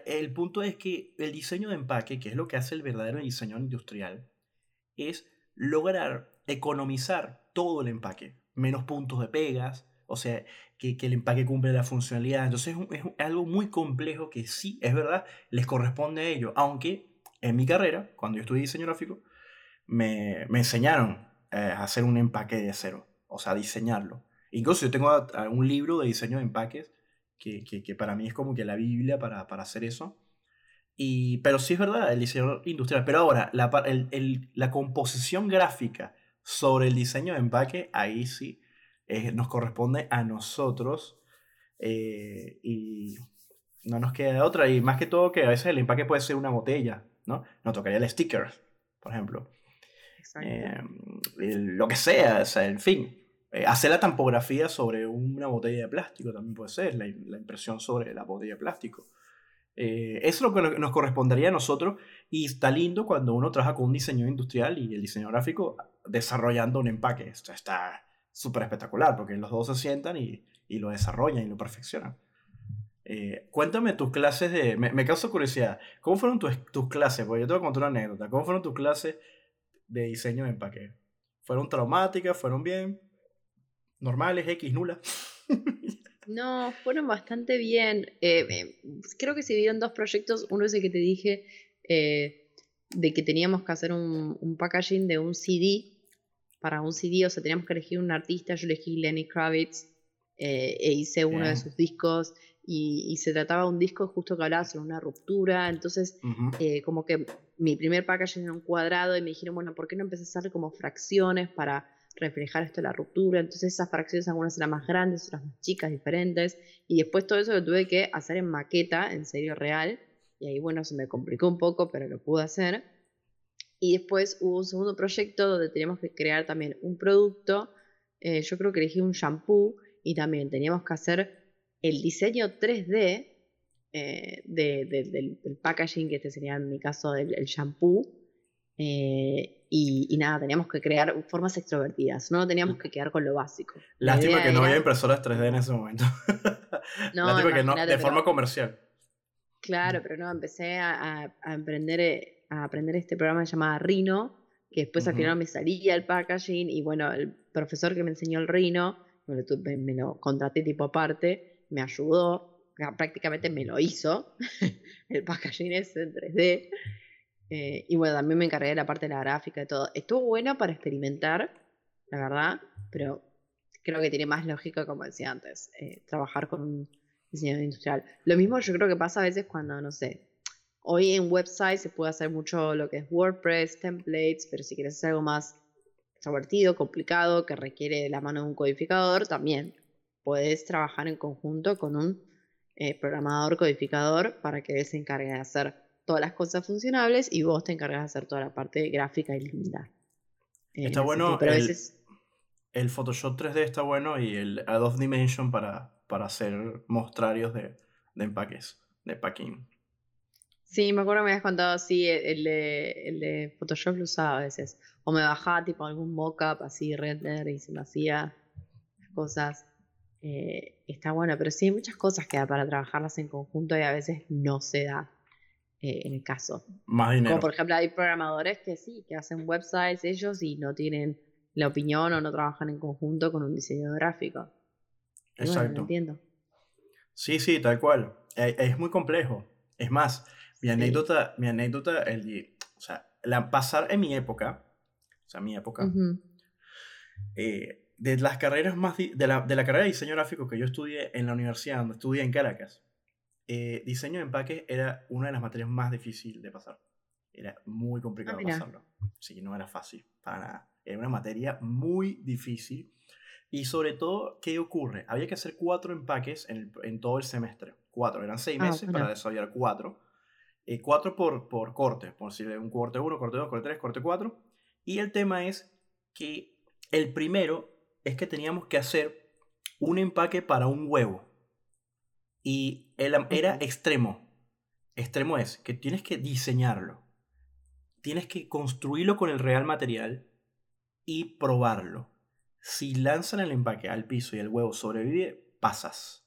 el punto es que el diseño de empaque, que es lo que hace el verdadero diseño industrial, es lograr economizar todo el empaque, menos puntos de pegas, o sea, que, el empaque cumple la funcionalidad. Entonces es, algo muy complejo que sí, es verdad, les corresponde a ellos, aunque en mi carrera, cuando yo estudié diseño gráfico, me, me enseñaron eh, a hacer un empaque de cero, o sea, diseñarlo. Incluso yo tengo un libro de diseño de empaques que, que, que para mí es como que la Biblia para, para hacer eso. Y, pero sí es verdad, el diseño industrial. Pero ahora, la, el, el, la composición gráfica sobre el diseño de empaque, ahí sí eh, nos corresponde a nosotros. Eh, y no nos queda otra. Y más que todo que a veces el empaque puede ser una botella, ¿no? Nos tocaría el sticker, por ejemplo. Eh, lo que sea, o sea, en fin. hacer la tampografía sobre una botella de plástico también puede ser, la, la impresión sobre la botella de plástico. Eso es lo que nos correspondería a nosotros y está lindo cuando uno trabaja con un diseño industrial y el diseño gráfico desarrollando un empaque. Está súper espectacular porque los dos se sientan y, y lo desarrollan y lo perfeccionan. Eh, cuéntame tus clases de... Me, me causa curiosidad. ¿Cómo fueron tus, tus clases? Porque yo te voy a contar una anécdota. ¿Cómo fueron tus clases de diseño de empaque? ¿Fueron traumáticas? ¿Fueron bien? ¿Normales? ¿X? ¿Nulas? <laughs> no, fueron bastante bien. Eh, creo que se dieron dos proyectos. Uno es el que te dije eh, de que teníamos que hacer un, un packaging de un CD para un CD, o sea, teníamos que elegir un artista, yo elegí Lenny Kravitz eh, e hice uno de sus discos y, se trataba de un disco justo que hablaba sobre una ruptura, entonces eh, como que mi primer packaging era un cuadrado y me dijeron, bueno, ¿por qué no empecé a hacer como fracciones para reflejar esto de la ruptura? Entonces esas fracciones algunas eran más grandes, otras más chicas, diferentes, y después todo eso lo tuve que hacer en maqueta, en serio real, y ahí bueno, se me complicó un poco, pero lo pude hacer. Y después hubo un segundo proyecto donde teníamos que crear también un producto. Eh, yo creo que elegí un shampoo y también teníamos que hacer el diseño 3D eh, del, packaging, que este sería en mi caso el, shampoo. Eh, y, nada, teníamos que crear formas extrovertidas, no teníamos que quedar con lo básico. Lástima que no había impresoras 3D en ese momento. <laughs> no, Lástima que no, de forma comercial. Claro, pero no, empecé a, a emprender a aprender este programa llamado Rhino, que después al final me salía el packaging y bueno, el profesor que me enseñó el Rhino, me lo, contraté tipo aparte, me ayudó, prácticamente me lo hizo, <laughs> el packaging es en 3D. Eh, y bueno, también me encargué de la parte de la gráfica y todo. Estuvo bueno para experimentar, la verdad, pero creo que tiene más lógica, como decía antes, eh, trabajar con un diseñador industrial. Lo mismo yo creo que pasa a veces cuando, no sé, Hoy en website se puede hacer mucho lo que es WordPress, templates, pero si quieres hacer algo más extrovertido, complicado, que requiere la mano de un codificador, también puedes trabajar en conjunto con un eh, programador codificador para que él se encargue de hacer todas las cosas funcionables y vos te encargas de hacer toda la parte gráfica y linda. está bueno, el, el, Photoshop 3D está bueno y el Adobe Dimension para, para hacer mostrarios de, de empaques, de packing. Sí, me acuerdo que me habías contado, sí, el de, el de Photoshop lo usaba a veces. O me bajaba tipo algún mockup así, render, y se me hacía cosas. Eh, está bueno, pero sí hay muchas cosas que da para trabajarlas en conjunto y a veces no se da eh, en el caso. Más dinero. Como por ejemplo hay programadores que sí, que hacen websites ellos y no tienen la opinión o no trabajan en conjunto con un diseño gráfico. Exacto. entiendo. Sí, sí, tal cual. Eh, es muy complejo. Es más, mi anécdota, mi anécdota, el, o sea, la, pasar en mi época, o sea, mi época, eh, de las carreras más, de la, de la, carrera de diseño gráfico que yo estudié en la universidad, donde estudié en Caracas, eh, diseño de empaque era una de las materias más difíciles de pasar. Era muy complicado ah, pasarlo. Sí, no era fácil, para nada. Era una materia muy difícil. Y sobre todo, ¿qué ocurre? Había que hacer cuatro empaques en, en todo el semestre. Cuatro, eran seis ah, meses para desarrollar cuatro. Eh, cuatro por, por corte, por si un corte 1, corte 2, corte 3, corte 4. Y el tema es que el primero es que teníamos que hacer un empaque para un huevo. Y el, era extremo. Extremo es que tienes que diseñarlo. Tienes que construirlo con el real material y probarlo. Si lanzan el empaque al piso y el huevo sobrevive, pasas.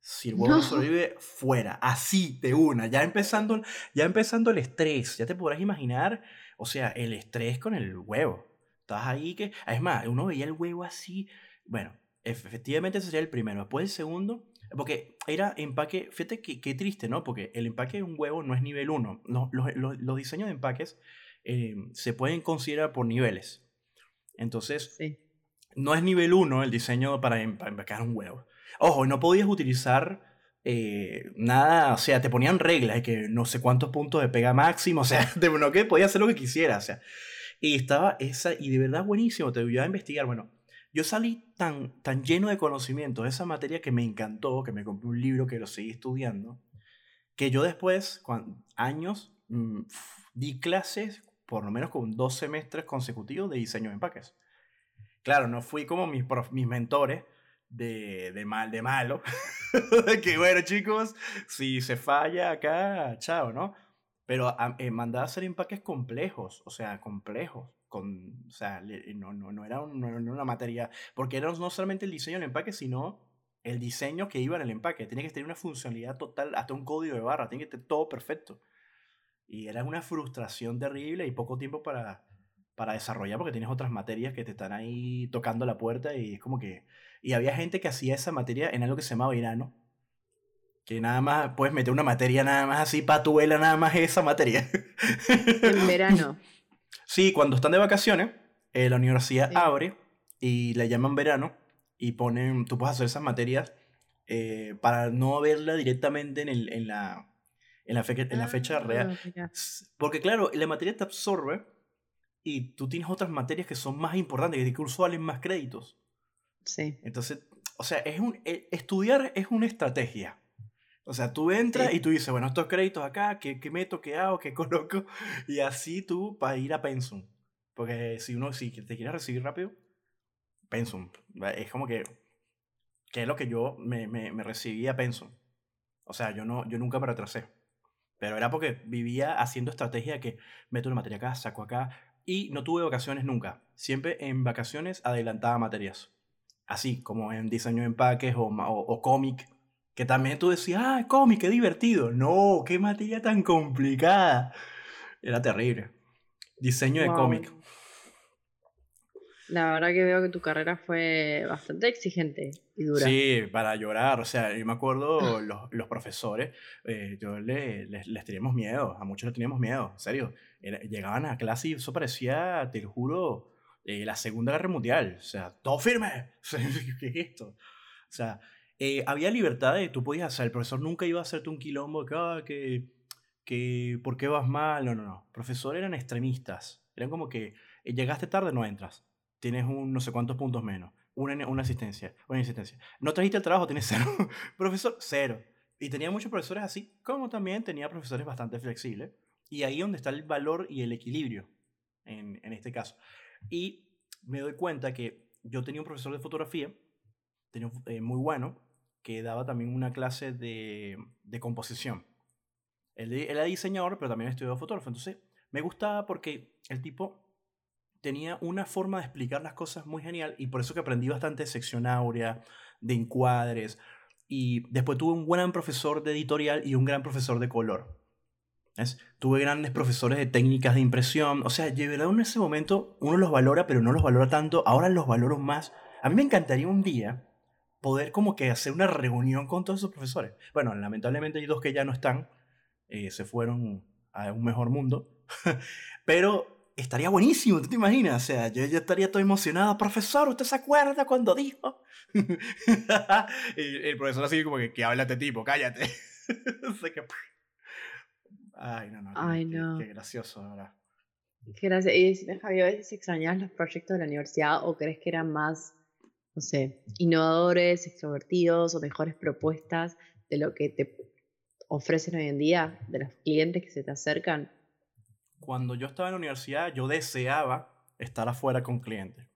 Si el huevo no, <laughs> sobrevive, fuera, así de una, ya empezando, ya empezando el estrés, ya te podrás imaginar, o sea, el estrés con el huevo. Estás ahí que, es más, uno veía el huevo así, bueno, efectivamente ese sería el primero, después el segundo, porque era empaque, fíjate qué, triste, ¿no? Porque el empaque de un huevo no es nivel 1, los, los, diseños de empaques eh, se pueden considerar por niveles. Entonces, no es nivel 1 el diseño para, empacar un huevo. Ojo, no podías utilizar eh, nada, o sea, te ponían reglas de que no sé cuántos puntos de pega máximo, o sea, <laughs> de no que podías hacer lo que quisieras, o sea. Y estaba esa, y de verdad buenísimo, te voy a investigar. Bueno, yo salí tan, tan lleno de conocimiento de esa materia que me encantó, que me compré un libro que lo seguí estudiando, que yo después, años, mm, di clases por lo menos con dos semestres consecutivos de diseño de empaques. Claro, no fui como mis, mis mentores, de, de mal, de malo. <laughs> que bueno, chicos, si se falla acá, chao, ¿no? Pero eh, mandaba a hacer empaques complejos, o sea, complejos. Con, o sea, no, no, no, era una materia, porque era no solamente el diseño del empaque, sino el diseño que iba en el empaque. Tiene que tener una funcionalidad total, hasta un código de barra, tiene que estar todo perfecto. Y era una frustración terrible y poco tiempo para, para desarrollar porque tienes otras materias que te están ahí tocando la puerta y es como que... Y había gente que hacía esa materia en algo que se llamaba verano. Que nada más puedes meter una materia nada más así, patuela nada más esa materia. En verano. <laughs> Sí, cuando están de vacaciones, eh, la universidad abre y la llaman verano y ponen, tú puedes hacer esas materias eh, para no verla directamente en, el, en, la, en, la, en la fecha real. Ah, porque claro, la materia te absorbe y tú tienes otras materias que son más importantes, que curso valen más créditos. Sí. Entonces, o sea, es un, e, estudiar es una estrategia. O sea, tú entras y tú dices, bueno, estos créditos acá, ¿qué, qué meto, qué hago, qué <laughs> coloco? Y así tú para ir a Pensum. Porque si uno, si te quieres recibir rápido, Pensum. Es como que, que es lo que yo me, me, me recibí a Pensum. O sea, yo, no, yo nunca me retrasé. Pero era porque vivía haciendo estrategia que meto una materia acá, saco acá, y no tuve vacaciones nunca. Siempre en vacaciones adelantaba materias. Así como en diseño de empaques o, o, cómic. Que también tú decías, ah, cómic, qué divertido. No, qué materia tan complicada. Era terrible. Diseño de cómic. La verdad que veo que tu carrera fue bastante exigente y dura. Sí, para llorar. O sea, yo me acuerdo los, los profesores, eh, yo les, les, teníamos miedo, a muchos les teníamos miedo, en serio llegaban a clase y eso parecía, te lo juro, eh, la Segunda Guerra Mundial. O sea, todo firme. <laughs> ¿Qué es esto? O sea, eh, había libertad de, tú podías hacer, el profesor nunca iba a hacerte un quilombo que, ah, que, que, ¿por qué vas mal? No, no, no. Profesores eran extremistas. Eran como que, eh, llegaste tarde, no entras. Tienes un no sé cuántos puntos menos. Una, una asistencia, una asistencia. No trajiste el trabajo, tienes <laughs> cero. Profesor, cero. Y tenía muchos profesores así, como también tenía profesores bastante flexibles y ahí donde está el valor y el equilibrio, en, en este caso. Y me doy cuenta que yo tenía un profesor de fotografía, tenía, eh, muy bueno, que daba también una clase de, composición. Él, era diseñador, pero también estudió fotógrafo. Entonces, me gustaba porque el tipo tenía una forma de explicar las cosas muy genial y por eso que aprendí bastante de sección áurea, de encuadres. Y después tuve un buen profesor de editorial y un gran profesor de color. Tuve grandes profesores de técnicas de impresión. O sea, de verdad en ese momento uno los valora, pero no los valora tanto. Ahora los valoro más. A mí me encantaría un día poder como que hacer una reunión con todos esos profesores. Bueno, lamentablemente hay dos que ya no están. Eh, se fueron a un mejor mundo. <laughs> pero estaría buenísimo, ¿tú te imaginas? O sea, yo ya estaría todo emocionado. Profesor, ¿usted se acuerda cuando dijo? <laughs> y el profesor así como que, que habla este tipo, cállate. <laughs> Ay, no, no. Ay, no. Qué, gracioso, ahora. Qué gracioso. Y decime, Javi, ¿a veces extrañas los proyectos de la universidad o crees que eran más, no sé, innovadores, extrovertidos o mejores propuestas de lo que te ofrecen hoy en día, de los clientes que se te acercan? Cuando yo estaba en la universidad, yo deseaba estar afuera con clientes.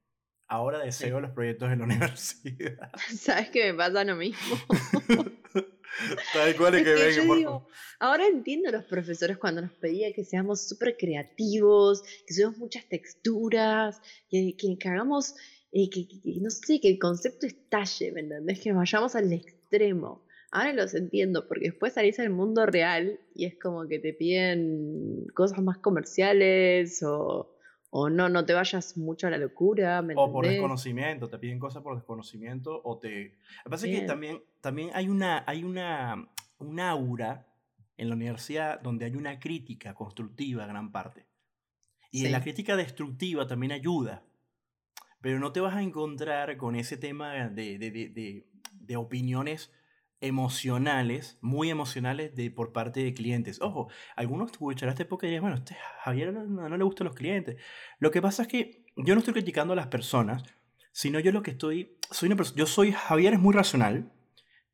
Ahora deseo los proyectos en la <laughs> universidad. <laughs> ¿Sabes que me pasa lo mismo? <laughs> Tal cual es que, ahora entiendo a los profesores cuando nos pedían que seamos súper creativos, que usemos muchas texturas, que, que, hagamos, eh, que, no sé, que el concepto estalle, ¿me entendés? Que vayamos al extremo. Ahora los entiendo, porque después salís al mundo real y es como que te piden cosas más comerciales o, o no, no te vayas mucho a la locura. o por desconocimiento, te piden cosas por desconocimiento o te... Lo que pasa es que también, también hay, una, hay una, un aura en la universidad donde hay una crítica constructiva gran parte. Y en la crítica destructiva también ayuda. Pero no te vas a encontrar con ese tema de, de, de, de opiniones emocionales, muy emocionales de, por parte de clientes. Ojo, algunos escucharán esta época y dirán, bueno, este Javier no, le gustan los clientes. Lo que pasa es que yo no estoy criticando a las personas, sino yo lo que estoy, soy una persona, yo soy, Javier es muy racional,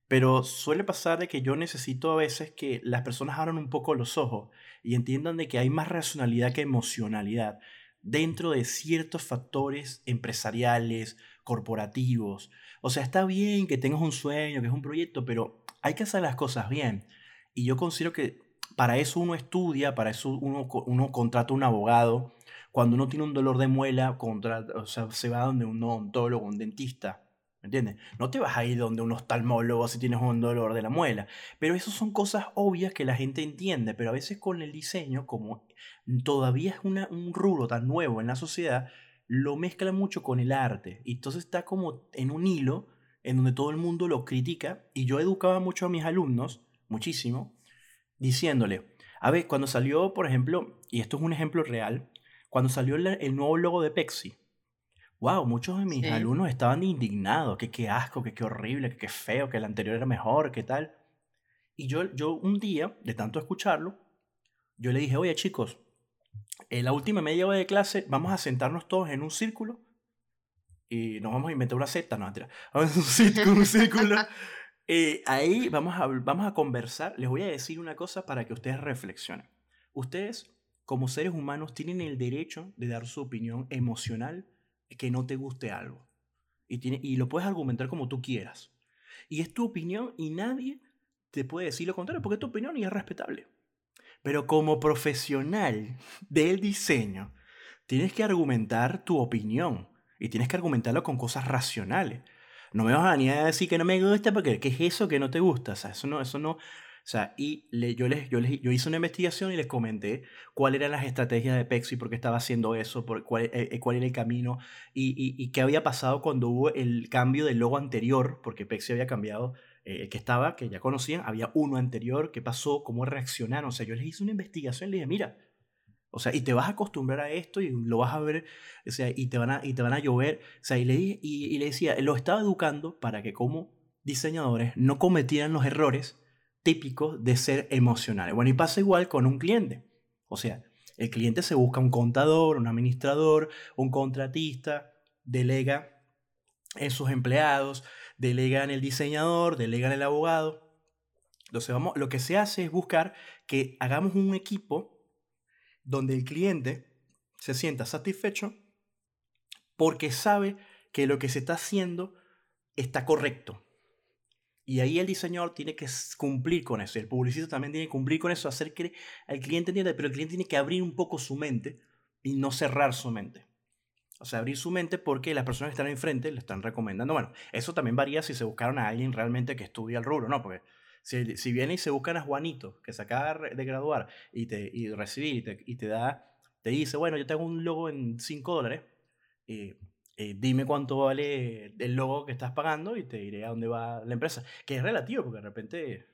pero suele pasar de que yo necesito a veces que las personas abran un poco los ojos y entiendan de que hay más racionalidad que emocionalidad dentro de ciertos factores empresariales, corporativos, o sea, está bien que tengas un sueño, que es un proyecto, pero hay que hacer las cosas bien. Y yo considero que para eso uno estudia, para eso uno, uno contrata un abogado. Cuando uno tiene un dolor de muela, contrata, o sea, se va donde un odontólogo, un dentista. ¿Me entiendes? No te vas a ir donde un oftalmólogo si tienes un dolor de la muela. Pero eso son cosas obvias que la gente entiende. Pero a veces con el diseño, como todavía es una, un rubro tan nuevo en la sociedad, lo mezcla mucho con el arte. Y entonces está como en un hilo en donde todo el mundo lo critica. Y yo educaba mucho a mis alumnos, muchísimo, diciéndole, a ver, cuando salió, por ejemplo, y esto es un ejemplo real, cuando salió el, nuevo logo de Pepsi, wow, muchos de mis alumnos estaban indignados, que qué asco, que qué horrible, que qué feo, que el anterior era mejor, que tal. Y yo, yo un día, de tanto escucharlo, yo le dije, oye chicos, en la última media hora de clase vamos a sentarnos todos en un círculo y nos vamos a inventar una secta, no, mentira. <laughs> Vamos a un círculo, un círculo. y ahí vamos a, vamos a conversar. Les voy a decir una cosa para que ustedes reflexionen. Ustedes, como seres humanos, tienen el derecho de dar su opinión emocional que no te guste algo. Y, tiene, y lo puedes argumentar como tú quieras. Y es tu opinión y nadie te puede decir lo contrario, porque es tu opinión y es respetable. Pero como profesional del diseño, tienes que argumentar tu opinión y tienes que argumentarlo con cosas racionales. No me vas a venir a decir que no me gusta porque ¿qué es eso que no te gusta? O sea, eso no, eso no. O sea, y le, yo, les, yo, les, yo hice una investigación y les comenté cuáles eran las estrategias de Pepsi, por qué estaba haciendo eso, por cuál, eh, eh, cuál era el camino y, y, qué había pasado cuando hubo el cambio del logo anterior, porque Pepsi había cambiado eh, que estaba, que ya conocían, había uno anterior, qué pasó, cómo reaccionaron. O sea, yo les hice una investigación y les dije, mira, o sea, y te vas a acostumbrar a esto y lo vas a ver, o sea, y te van a, y te van a llover. O sea, y le, y, y le decía, lo estaba educando para que como diseñadores no cometieran los errores típicos de ser emocionales. Bueno, y pasa igual con un cliente. O sea, el cliente se busca un contador, un administrador, un contratista, delega en sus empleados, delegan el diseñador, delegan el abogado. Entonces, vamos, lo que se hace es buscar que hagamos un equipo donde el cliente se sienta satisfecho porque sabe que lo que se está haciendo está correcto. Y ahí el diseñador tiene que cumplir con eso. El publicista también tiene que cumplir con eso, hacer que el cliente entienda, pero el cliente tiene que abrir un poco su mente y no cerrar su mente. O sea, abrir su mente porque las personas que están enfrente le están recomendando. Bueno, eso también varía si se buscaron a alguien realmente que estudia el rubro, ¿no? Porque si, si viene y se buscan a Juanito, que se acaba de graduar y, te, y recibir y te, y te da, te dice, bueno, yo tengo un logo en 5 dólares, y, dime cuánto vale el logo que estás pagando y te diré a dónde va la empresa. Que es relativo, porque de repente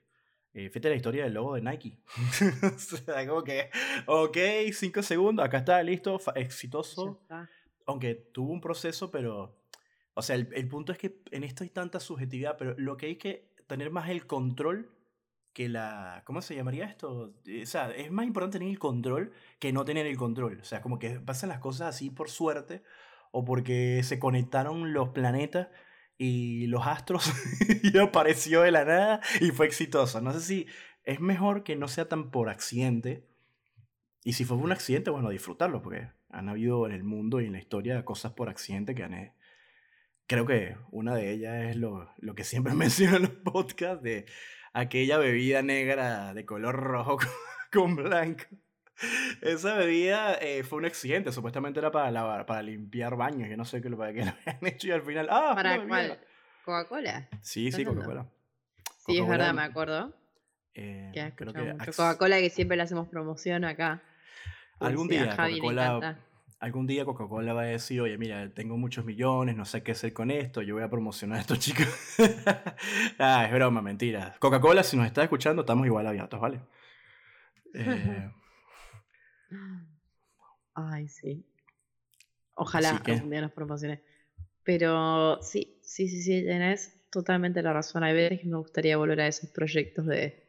eh, fíjate la historia del logo de Nike. <laughs> o sea, como que, ok, 5 segundos, acá está, listo, exitoso aunque tuvo un proceso, pero, o sea, el, el, punto es que en esto hay tanta subjetividad, pero lo que hay que tener más el control que la, ¿cómo se llamaría esto? O sea, es más importante tener el control que no tener el control. O sea, como que pasan las cosas así por suerte o porque se conectaron los planetas y los astros <laughs> y apareció de la nada y fue exitoso. No sé si es mejor que no sea tan por accidente. Y si fue un accidente, bueno, disfrutarlo, porque han habido en el mundo y en la historia cosas por accidente que han... Creo que una de ellas es lo, lo que siempre <laughs> menciono en los podcasts de aquella bebida negra de color rojo <laughs> con, blanco. <laughs> Esa bebida eh, fue un accidente, supuestamente era para, para limpiar baños, yo no sé qué lo, para qué <laughs> lo habían hecho y al final... ¡Ah! ¿Para cuál? ¿Coca-Cola? Sí, sí, Coca-Cola. Sí, es verdad, me acuerdo. Eh, Que creo que Coca-Cola que siempre le hacemos promoción acá. algún día Coca-Cola algún día Coca-Cola va a decir, oye, mira, tengo muchos millones, no sé qué hacer con esto, yo voy a promocionar a estos chicos. <laughs> ah, es broma, mentira. Coca-Cola, si nos estás escuchando, estamos igual abiertos, ¿vale? Eh, Ay, sí. Ojalá que- algún día nos. Pero sí, sí, sí, sí, tenés totalmente la razón. Hay veces que me gustaría volver a esos proyectos de,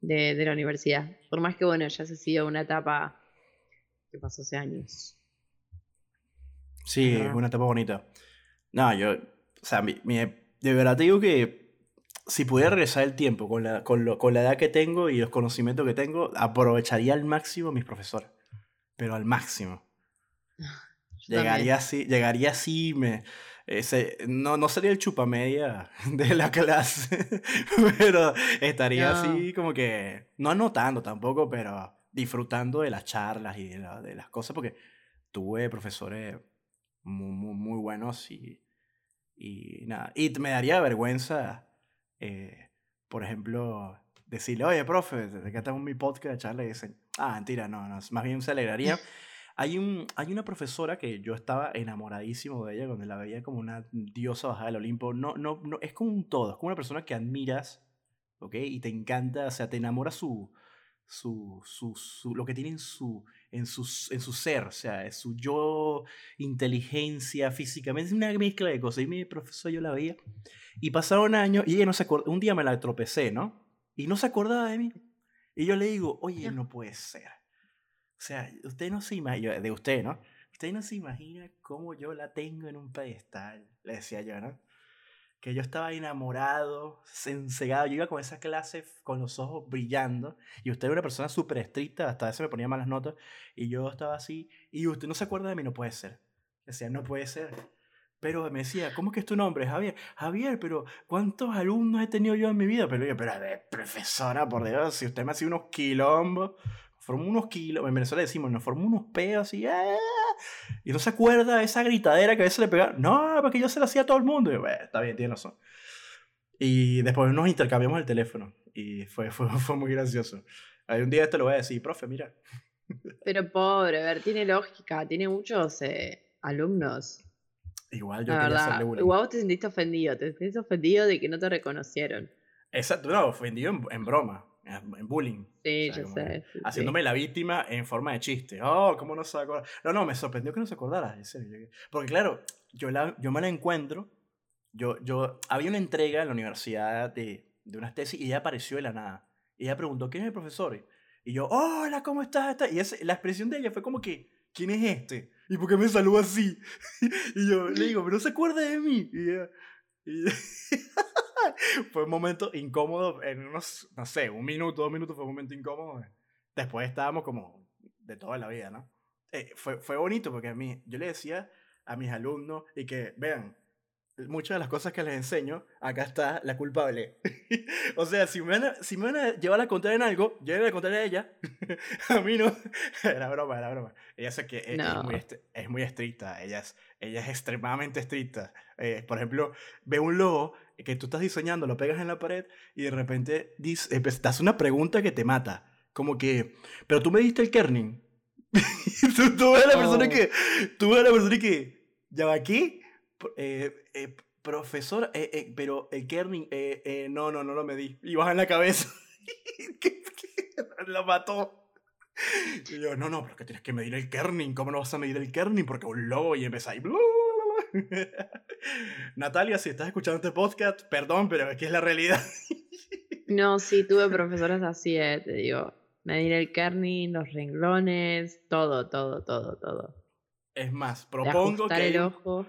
de, de la universidad. Por más que, bueno, ya se sido una etapa que pasó hace años. sí, una etapa bonita. No, yo, o sea, mi- mi- de verdad te digo que si pudiera regresar el tiempo con la, con, lo- con la edad que tengo y los conocimientos que tengo, aprovecharía al máximo a mis profesores. Pero al máximo. Yo Llegaría así, llegaría así, me, ese, no, no sería el chupamedia <laughs> de la clase, <laughs> pero estaría No. así como que, no anotando tampoco, pero disfrutando de las charlas y de, la- de las cosas, porque tuve profesores muy, muy, muy buenos y, y nada, y me daría vergüenza, eh, por ejemplo, decirle, oye, profe, desde que en mi podcast de charla, y dicen, ah, mentira, no, no, más bien se alegraría. <laughs> Hay, un, hay una profesora que yo estaba enamoradísimo de ella cuando la veía como una diosa bajada del Olimpo. No, no, no, es como un todo, es como una persona que admiras, ¿ok? Y te encanta, o sea, te enamora su, su, su, su- lo que tiene en su, en, su, en su ser, o sea, es su yo, inteligencia, físicamente, es una mezcla de cosas. Y mi profesor yo la veía. Y pasaron años y ella no se acordaba, un día me la tropecé, ¿no? Y no se acordaba de mí. Y yo le digo, oye, no puede ser. O sea, usted no se imagina, de usted, ¿no? Usted no se imagina cómo yo la tengo en un pedestal, le decía yo, ¿no? Que yo estaba enamorado, ensegado, yo iba con esa clase con los ojos brillando, y usted era una persona súper estricta, hasta a veces me ponía malas notas, y yo estaba así, y usted no se acuerda de mí, no puede ser. Decía, no puede ser. Pero me decía, ¿cómo que es tu nombre, Javier? Javier, pero ¿cuántos alumnos he tenido yo en mi vida? Pero yo, pero profesora, por Dios, si usted me hacía unos quilombos, formó unos kilos, en Venezuela decimos, nos formó unos peos así, ¡ah! y no se acuerda de esa gritadera que a veces le pegaba, no, porque yo se lo hacía a todo el mundo, y yo, "Bueno, está bien, tiene razón. Y después nos intercambiamos el teléfono, y fue, fue, <laughs> fue muy gracioso. Hay un día te lo voy a decir, profe, mira, <laughs> Pero pobre, a ver, tiene lógica, tiene muchos eh, alumnos. igual yo La quería verdad, hacerle bullying. igual vos te sentiste ofendido, te sentiste ofendido de que no te reconocieron. Exacto, no, ofendido en, en broma, en, bullying. Sí, O sea, yo sé. sí, sí. Haciéndome la víctima en forma de chiste. Oh, ¿cómo no se acuerda? No, no, me sorprendió que no se acordara. en serio. Porque claro, yo, la, yo me la encuentro. Yo, yo, había una entrega en la universidad de, de unas tesis y ella apareció de la nada. Y ella preguntó, ¿quién es el profesor? Y yo, hola, ¿cómo estás? Está-". Y ese- la expresión de ella fue como que, ¿quién es este? ¿Y por qué me saluda así? <laughs> y yo le digo, pero no se acuerda de mí. Y ella, y- <laughs> fue un momento incómodo en unos, no sé, un minuto, dos minutos fue un momento incómodo. Después estábamos como de toda la vida, ¿no? Eh, fue, fue bonito porque a mí, yo le decía a mis alumnos y que, vean, muchas de las cosas que les enseño, acá está la culpable. <laughs> o sea, si me, van a, si me van a llevar a contar en algo, yo voy a contar a ella. <laughs> a mí no. <laughs> era broma, era broma. Ella sé que es, es muy, es muy estricta, ella es, ella es extremadamente estricta. Eh, por ejemplo, ve un logo que tú estás diseñando, lo pegas en la pared y de repente dice, eh, pues, te hace una pregunta que te mata. Como que, pero tú me diste el kerning. tú, tú a la persona Oh. que, tú ves a la persona que, ¿ya va aquí? Eh, eh, profesor, eh, eh, pero el kerning, no, no, no lo medí. Y baja en la cabeza. <laughs> Lo mató. Y yo, no, no, pero que tienes que medir el kerning. ¿Cómo no vas a medir el kerning? Porque un logo y bla. <laughs> Natalia, si estás escuchando este podcast, perdón, pero es que es la realidad. <laughs> No, sí, tuve profesoras así, eh, te digo. Medir el kerning, los renglones, todo, todo, todo, todo. Es más, propongo que, el ojo.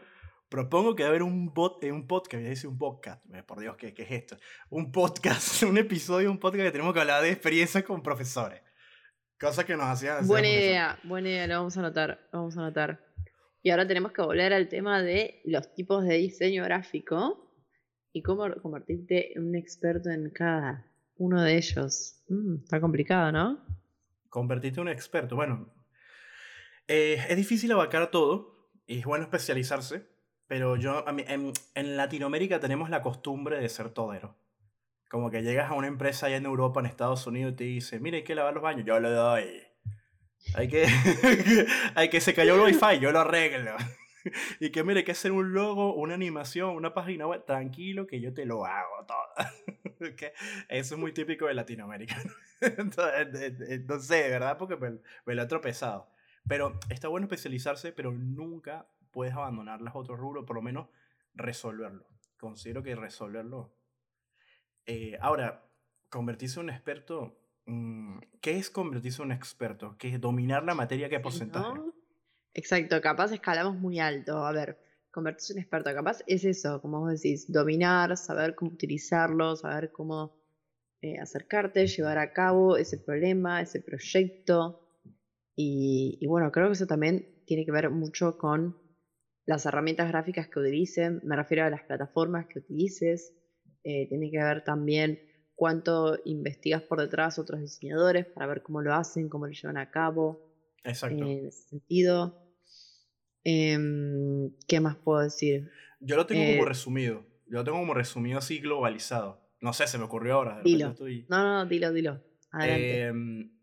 propongo que va a haber un, bot, eh, un podcast, ya dice un podcast, por Dios, ¿qué, ¿qué es esto? Un podcast, <laughs> un episodio, un podcast que tenemos que hablar de experiencias con profesores. Cosas que nos hacían Buena idea, buena idea, lo vamos a anotar, lo vamos a anotar. Y ahora tenemos que volver al tema de los tipos de diseño gráfico y cómo convertirte en un experto en cada uno de ellos. Mm, está complicado, ¿no? Convertirte en un experto. Bueno, eh, es difícil abarcar todo y es bueno especializarse, pero yo, a mí- en, en Latinoamérica tenemos la costumbre de ser todero. Como que llegas a una empresa allá en Europa, en Estados Unidos, y te dice, mire, hay que lavar los baños, yo le doy. Hay que, <laughs> hay que se cayó el <laughs> wifi, yo lo arreglo. <laughs> y que mire, hay que hacer un logo, una animación, una página web, tranquilo que yo te lo hago todo. eso es muy típico de Latinoamérica. Entonces, no sé, ¿verdad? Porque me, me, lo he tropezado. Pero está bueno especializarse, pero nunca puedes abandonar los otros rubros, por lo menos resolverlo. Considero que resolverlo. Eh, ahora, convertirse en un experto, mm, ¿qué es convertirse en un experto? ¿Qué es dominar la materia? ¿Qué porcentaje? Exacto, capaz escalamos muy alto. A ver, convertirse en experto, capaz es eso, como vos decís, dominar, saber cómo utilizarlo, saber cómo eh, acercarte, llevar a cabo ese problema, ese proyecto. Y, bueno, creo que eso también tiene que ver mucho con las herramientas gráficas que utilicen, me refiero a las plataformas que utilices, eh, tiene que ver también cuánto investigas por detrás otros diseñadores para ver cómo lo hacen, cómo lo llevan a cabo. Exacto. en ese sentido. Em, ¿Qué más puedo decir? Yo lo tengo como eh, resumido. Yo lo tengo como resumido así globalizado. No sé, se me ocurrió ahora. Dilo. No, no, dilo, dilo. Adelante.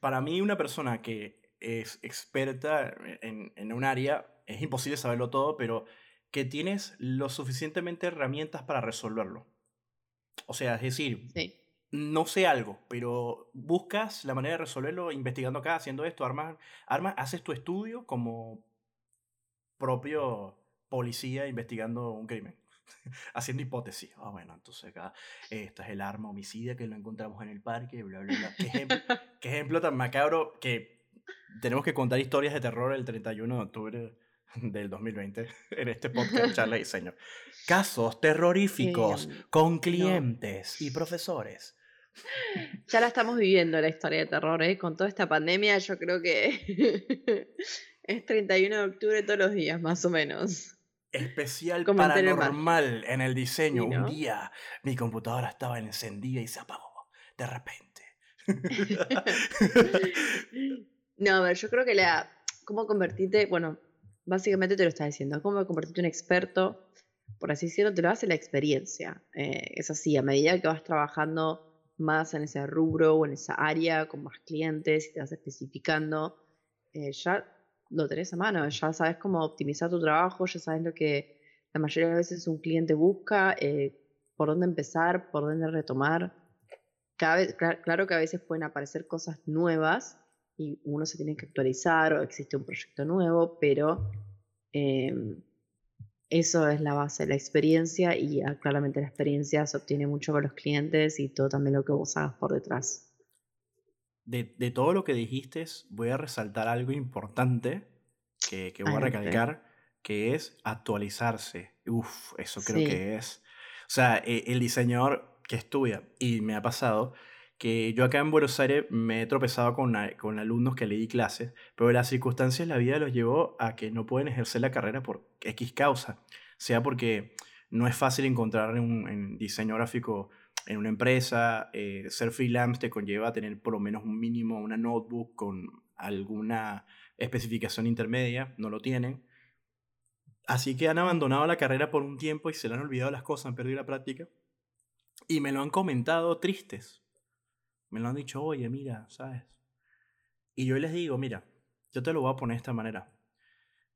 Para mí, una persona que es experta en, en, un área, es imposible saberlo todo, pero que tienes lo suficientemente herramientas para resolverlo. O sea, es decir, no sé algo, pero buscas la manera de resolverlo investigando acá, haciendo esto, armas, armas, haces tu estudio como propio policía investigando un crimen. <laughs> Haciendo hipótesis. Ah, bueno, entonces acá esta es el arma homicida que lo encontramos en el parque, bla, bla, bla. ¿Qué ejemplo, <laughs> qué ejemplo tan macabro que tenemos que contar historias de terror el 31 de octubre del 2020 en este podcast charla y <laughs> diseño. Casos terroríficos con clientes y profesores. Ya la estamos viviendo la historia de terror, ¿eh? Con toda esta pandemia yo creo que Es 31 de octubre todos los días, más o menos. Especial paranormal en el diseño. Un día mi computadora estaba encendida y se apagó de repente. <laughs> no, a ver, yo creo que la. ¿Cómo convertirte? Bueno, básicamente te lo está diciendo. ¿Cómo convertirte en un experto? Por así decirlo, te lo hace la experiencia. Eh, es así, a medida que vas trabajando más en ese rubro o en esa área, con más clientes y te vas especificando, eh, ya lo tenés a mano, ya sabes cómo optimizar tu trabajo, ya sabes lo que la mayoría de veces un cliente busca, eh, por dónde empezar, por dónde retomar. Claro que a veces pueden aparecer cosas nuevas y uno se tiene que actualizar o existe un proyecto nuevo, pero em, eso es la base, la experiencia y ah, claramente la experiencia se obtiene mucho con los clientes y todo también lo que vos hagas por detrás de, todo lo que dijiste, voy a resaltar algo importante que, voy a recalcar, que es actualizarse. Uf, eso creo que es. O sea, e, el diseñador que estudia, y me ha pasado, que yo acá en Buenos Aires me he tropezado con, con alumnos que le di clases, pero las circunstancias de la vida los llevó a que no pueden ejercer la carrera por X causa, sea porque no es fácil encontrar un, un diseño gráfico en una empresa, eh, ser freelance te conlleva tener por lo menos un mínimo, una notebook con alguna especificación intermedia, no lo tienen. Así que han abandonado la carrera por un tiempo y se le han olvidado las cosas, han perdido la práctica. Y me lo han comentado tristes. Me lo han dicho, oye, mira, ¿sabes? Y yo les digo, mira, yo te lo voy a poner de esta manera.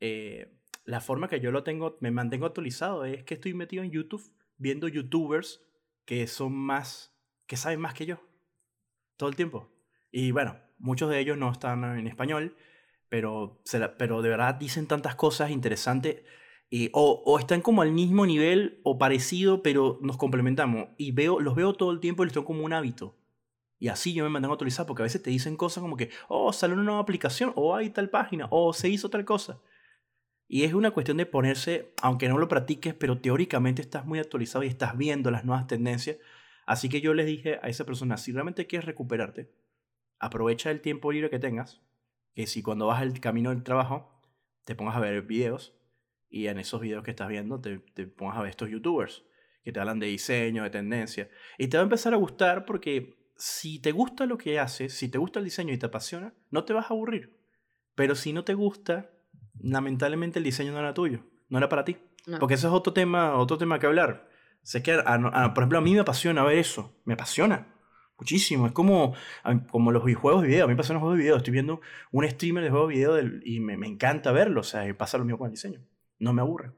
Eh, la forma que yo lo tengo, me mantengo actualizado es que estoy metido en YouTube viendo youtubers que son más, que saben más que yo, todo el tiempo. Y bueno, muchos de ellos no están en español, pero, pero de verdad dicen tantas cosas interesantes. Y, o, están como al mismo nivel o parecido, pero nos complementamos. Y veo, los veo todo el tiempo y les tengo como un hábito. Y así yo me mantengo actualizado porque a veces te dicen cosas como que, oh, sale una nueva aplicación, o hay tal página, o se hizo tal cosa. Y es una cuestión de ponerse, aunque no lo practiques, pero teóricamente estás muy actualizado y estás viendo las nuevas tendencias. Así que yo les dije a esa persona, si realmente quieres recuperarte, aprovecha el tiempo libre que tengas, que si cuando vas al camino del trabajo, te pongas a ver videos y en esos videos que estás viendo te, te pongas a ver estos youtubers que te hablan de diseño, de tendencia. Y te va a empezar a gustar porque si te gusta lo que haces, si te gusta el diseño y te apasiona, no te vas a aburrir. Pero si no te gusta, lamentablemente el diseño no era tuyo, no era para ti. Porque ese es otro tema, otro tema que hablar. Sé que, por ejemplo, a mí me apasiona ver eso. Me apasiona. Muchísimo. Es como, como los juegos de video. A mí me pasan los juegos de video. Estoy viendo un streamer de juegos de video y me, me, encanta verlo. O sea, pasa lo mismo con el diseño. No me aburre.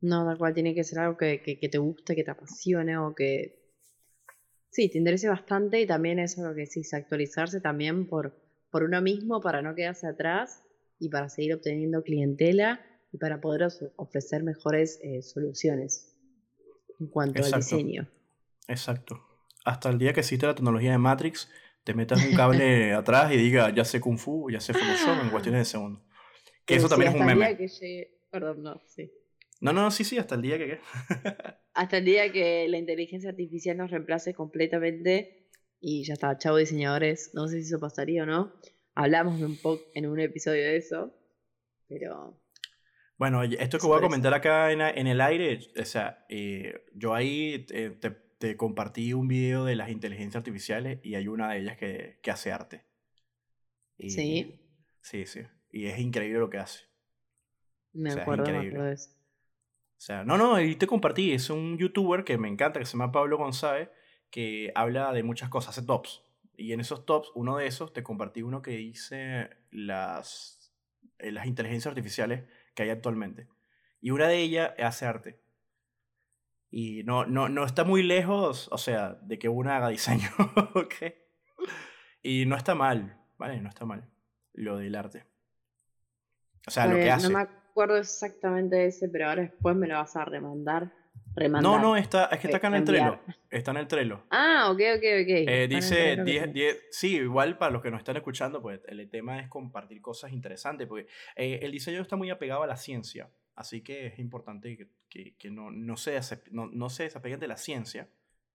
No, tal cual tiene que ser algo que, que, te guste, que te apasione o que. Sí, te interese bastante y también eso lo que decís, actualizarse también por, por uno mismo para no quedarse atrás y para seguir obteniendo clientela y para poder ofrecer mejores eh, soluciones en cuanto al diseño. Exacto. Hasta el día que existe la tecnología de Matrix, te metas un cable <laughs> atrás y diga, ya sé Kung Fu, ya sé Photoshop en cuestiones de segundos. Que eso también es un meme. Perdón, no, sí. No, no, sí, sí, hasta el día que... hasta el día que la inteligencia artificial nos reemplace completamente y ya está, chavo diseñadores, no sé si eso pasaría o no. Hablamos un poco en un episodio de eso, pero bueno, esto que voy a comentar acá en, en el aire, o sea, eh, yo ahí te, te, compartí un video de las inteligencias artificiales y hay una de ellas que, que hace arte. sí. Sí, sí. Y es increíble lo que hace. Me acuerdo de eso. O sea, no, no, y te compartí, es un youtuber que me encanta, que se llama Pablo González, que habla de muchas cosas, hace tops. Y en esos tops, uno de esos, te compartí uno que dice las, eh, las inteligencias artificiales que hay actualmente. Y una de ellas hace arte. Y no, no, no está muy lejos, o sea, de que una haga diseño, <laughs> ¿ok? Y no está mal, ¿vale? No está mal lo del arte. O sea, lo que hace. No me acuerdo exactamente de ese, pero ahora después me lo vas a remandar. No, no, está, es que está acá en el Trello. Está en el Trello. Ah, ok, ok, ok. Eh, dice 10, sí, igual para los que nos están escuchando, pues el tema es compartir cosas interesantes, porque eh, el diseño está muy apegado a la ciencia, así que es importante que, que, no, no, se no, no se desapeguen de la ciencia,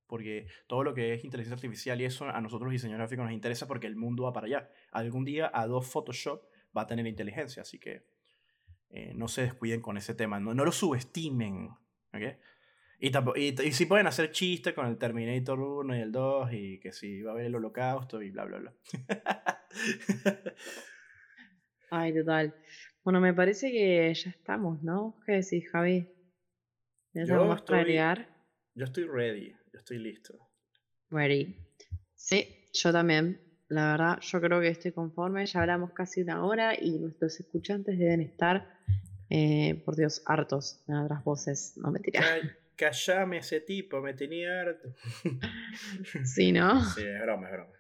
porque todo lo que es inteligencia artificial y eso a nosotros los diseñadores gráficos nos interesa porque el mundo va para allá. Algún día Adobe Photoshop va a tener inteligencia, así que eh, no se descuiden con ese tema, no, no lo subestimen. ¿okay? Y, y, y, sí pueden hacer chistes con el Terminator 1 y el 2 y que sí va a haber el holocausto y bla, bla, bla. <laughs> Ay, total. Bueno, me parece que ya estamos, ¿no? ¿Qué decís, Javi? ¿Ya yo estoy, Yo estoy ready, yo estoy listo. Ready. Sí, yo también. La verdad, yo creo que estoy conforme. Ya hablamos casi una hora y nuestros escuchantes deben estar, eh, por Dios, hartos de otras voces. No me tiras callame ese tipo, me tenía harto. <laughs> Sí, ¿no? Sí, es broma, es broma.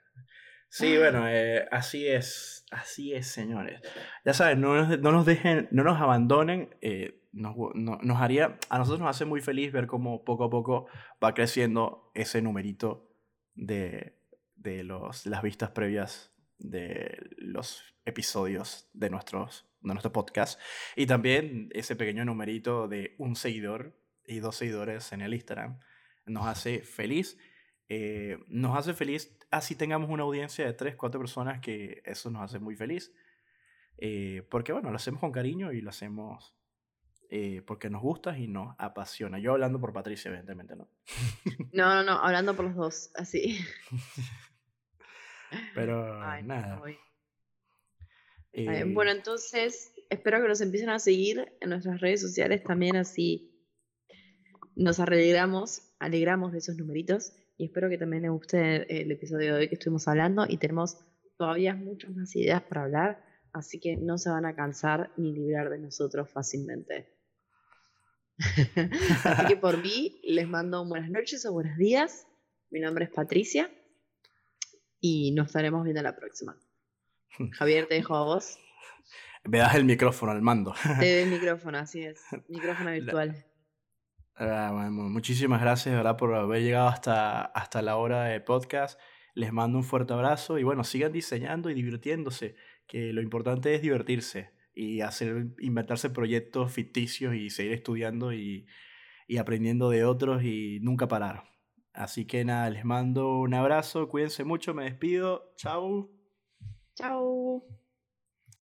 Sí, bueno, eh, así es, así es, señores. Ya saben, no, nos dejen, no nos abandonen. Eh, nos, nos, haría, a nosotros nos hace muy feliz ver cómo poco a poco va creciendo ese numerito de, de los, las vistas previas de los episodios de, nuestros, de nuestro podcast. Y también ese pequeño numerito de un seguidor y dos seguidores en el Instagram. Nos hace feliz. Eh, nos hace feliz así tengamos una audiencia de 3, 4 personas que eso nos hace muy feliz. Eh, porque bueno, lo hacemos con cariño y lo hacemos eh, porque nos gusta y nos apasiona. Yo hablando por Patricia, evidentemente, ¿no? <laughs> No, no, no, hablando por los dos, así. <laughs> Pero nada. bueno, entonces espero que nos empiecen a seguir en nuestras redes sociales también, así nos alegramos, alegramos de esos numeritos y espero que también les guste el episodio de hoy que estuvimos hablando y tenemos todavía muchas más ideas para hablar, así que no se van a cansar ni librar de nosotros fácilmente. <laughs> así que por mí les mando buenas noches o buenos días. Mi nombre es Patricia y nos estaremos viendo la próxima. <laughs> Javier, te dejo a vos. Me das el micrófono al mando. Te doy el <laughs> micrófono, así es. Micrófono virtual. Ah, muchísimas gracias por haber llegado hasta, hasta la hora de podcast. Les mando un fuerte abrazo y bueno, sigan diseñando y divirtiéndose, que lo importante es divertirse y hacer, inventarse proyectos ficticios y seguir estudiando y, y aprendiendo de otros y nunca parar. Así que nada, les mando un abrazo, cuídense mucho, me despido, chao. Chao.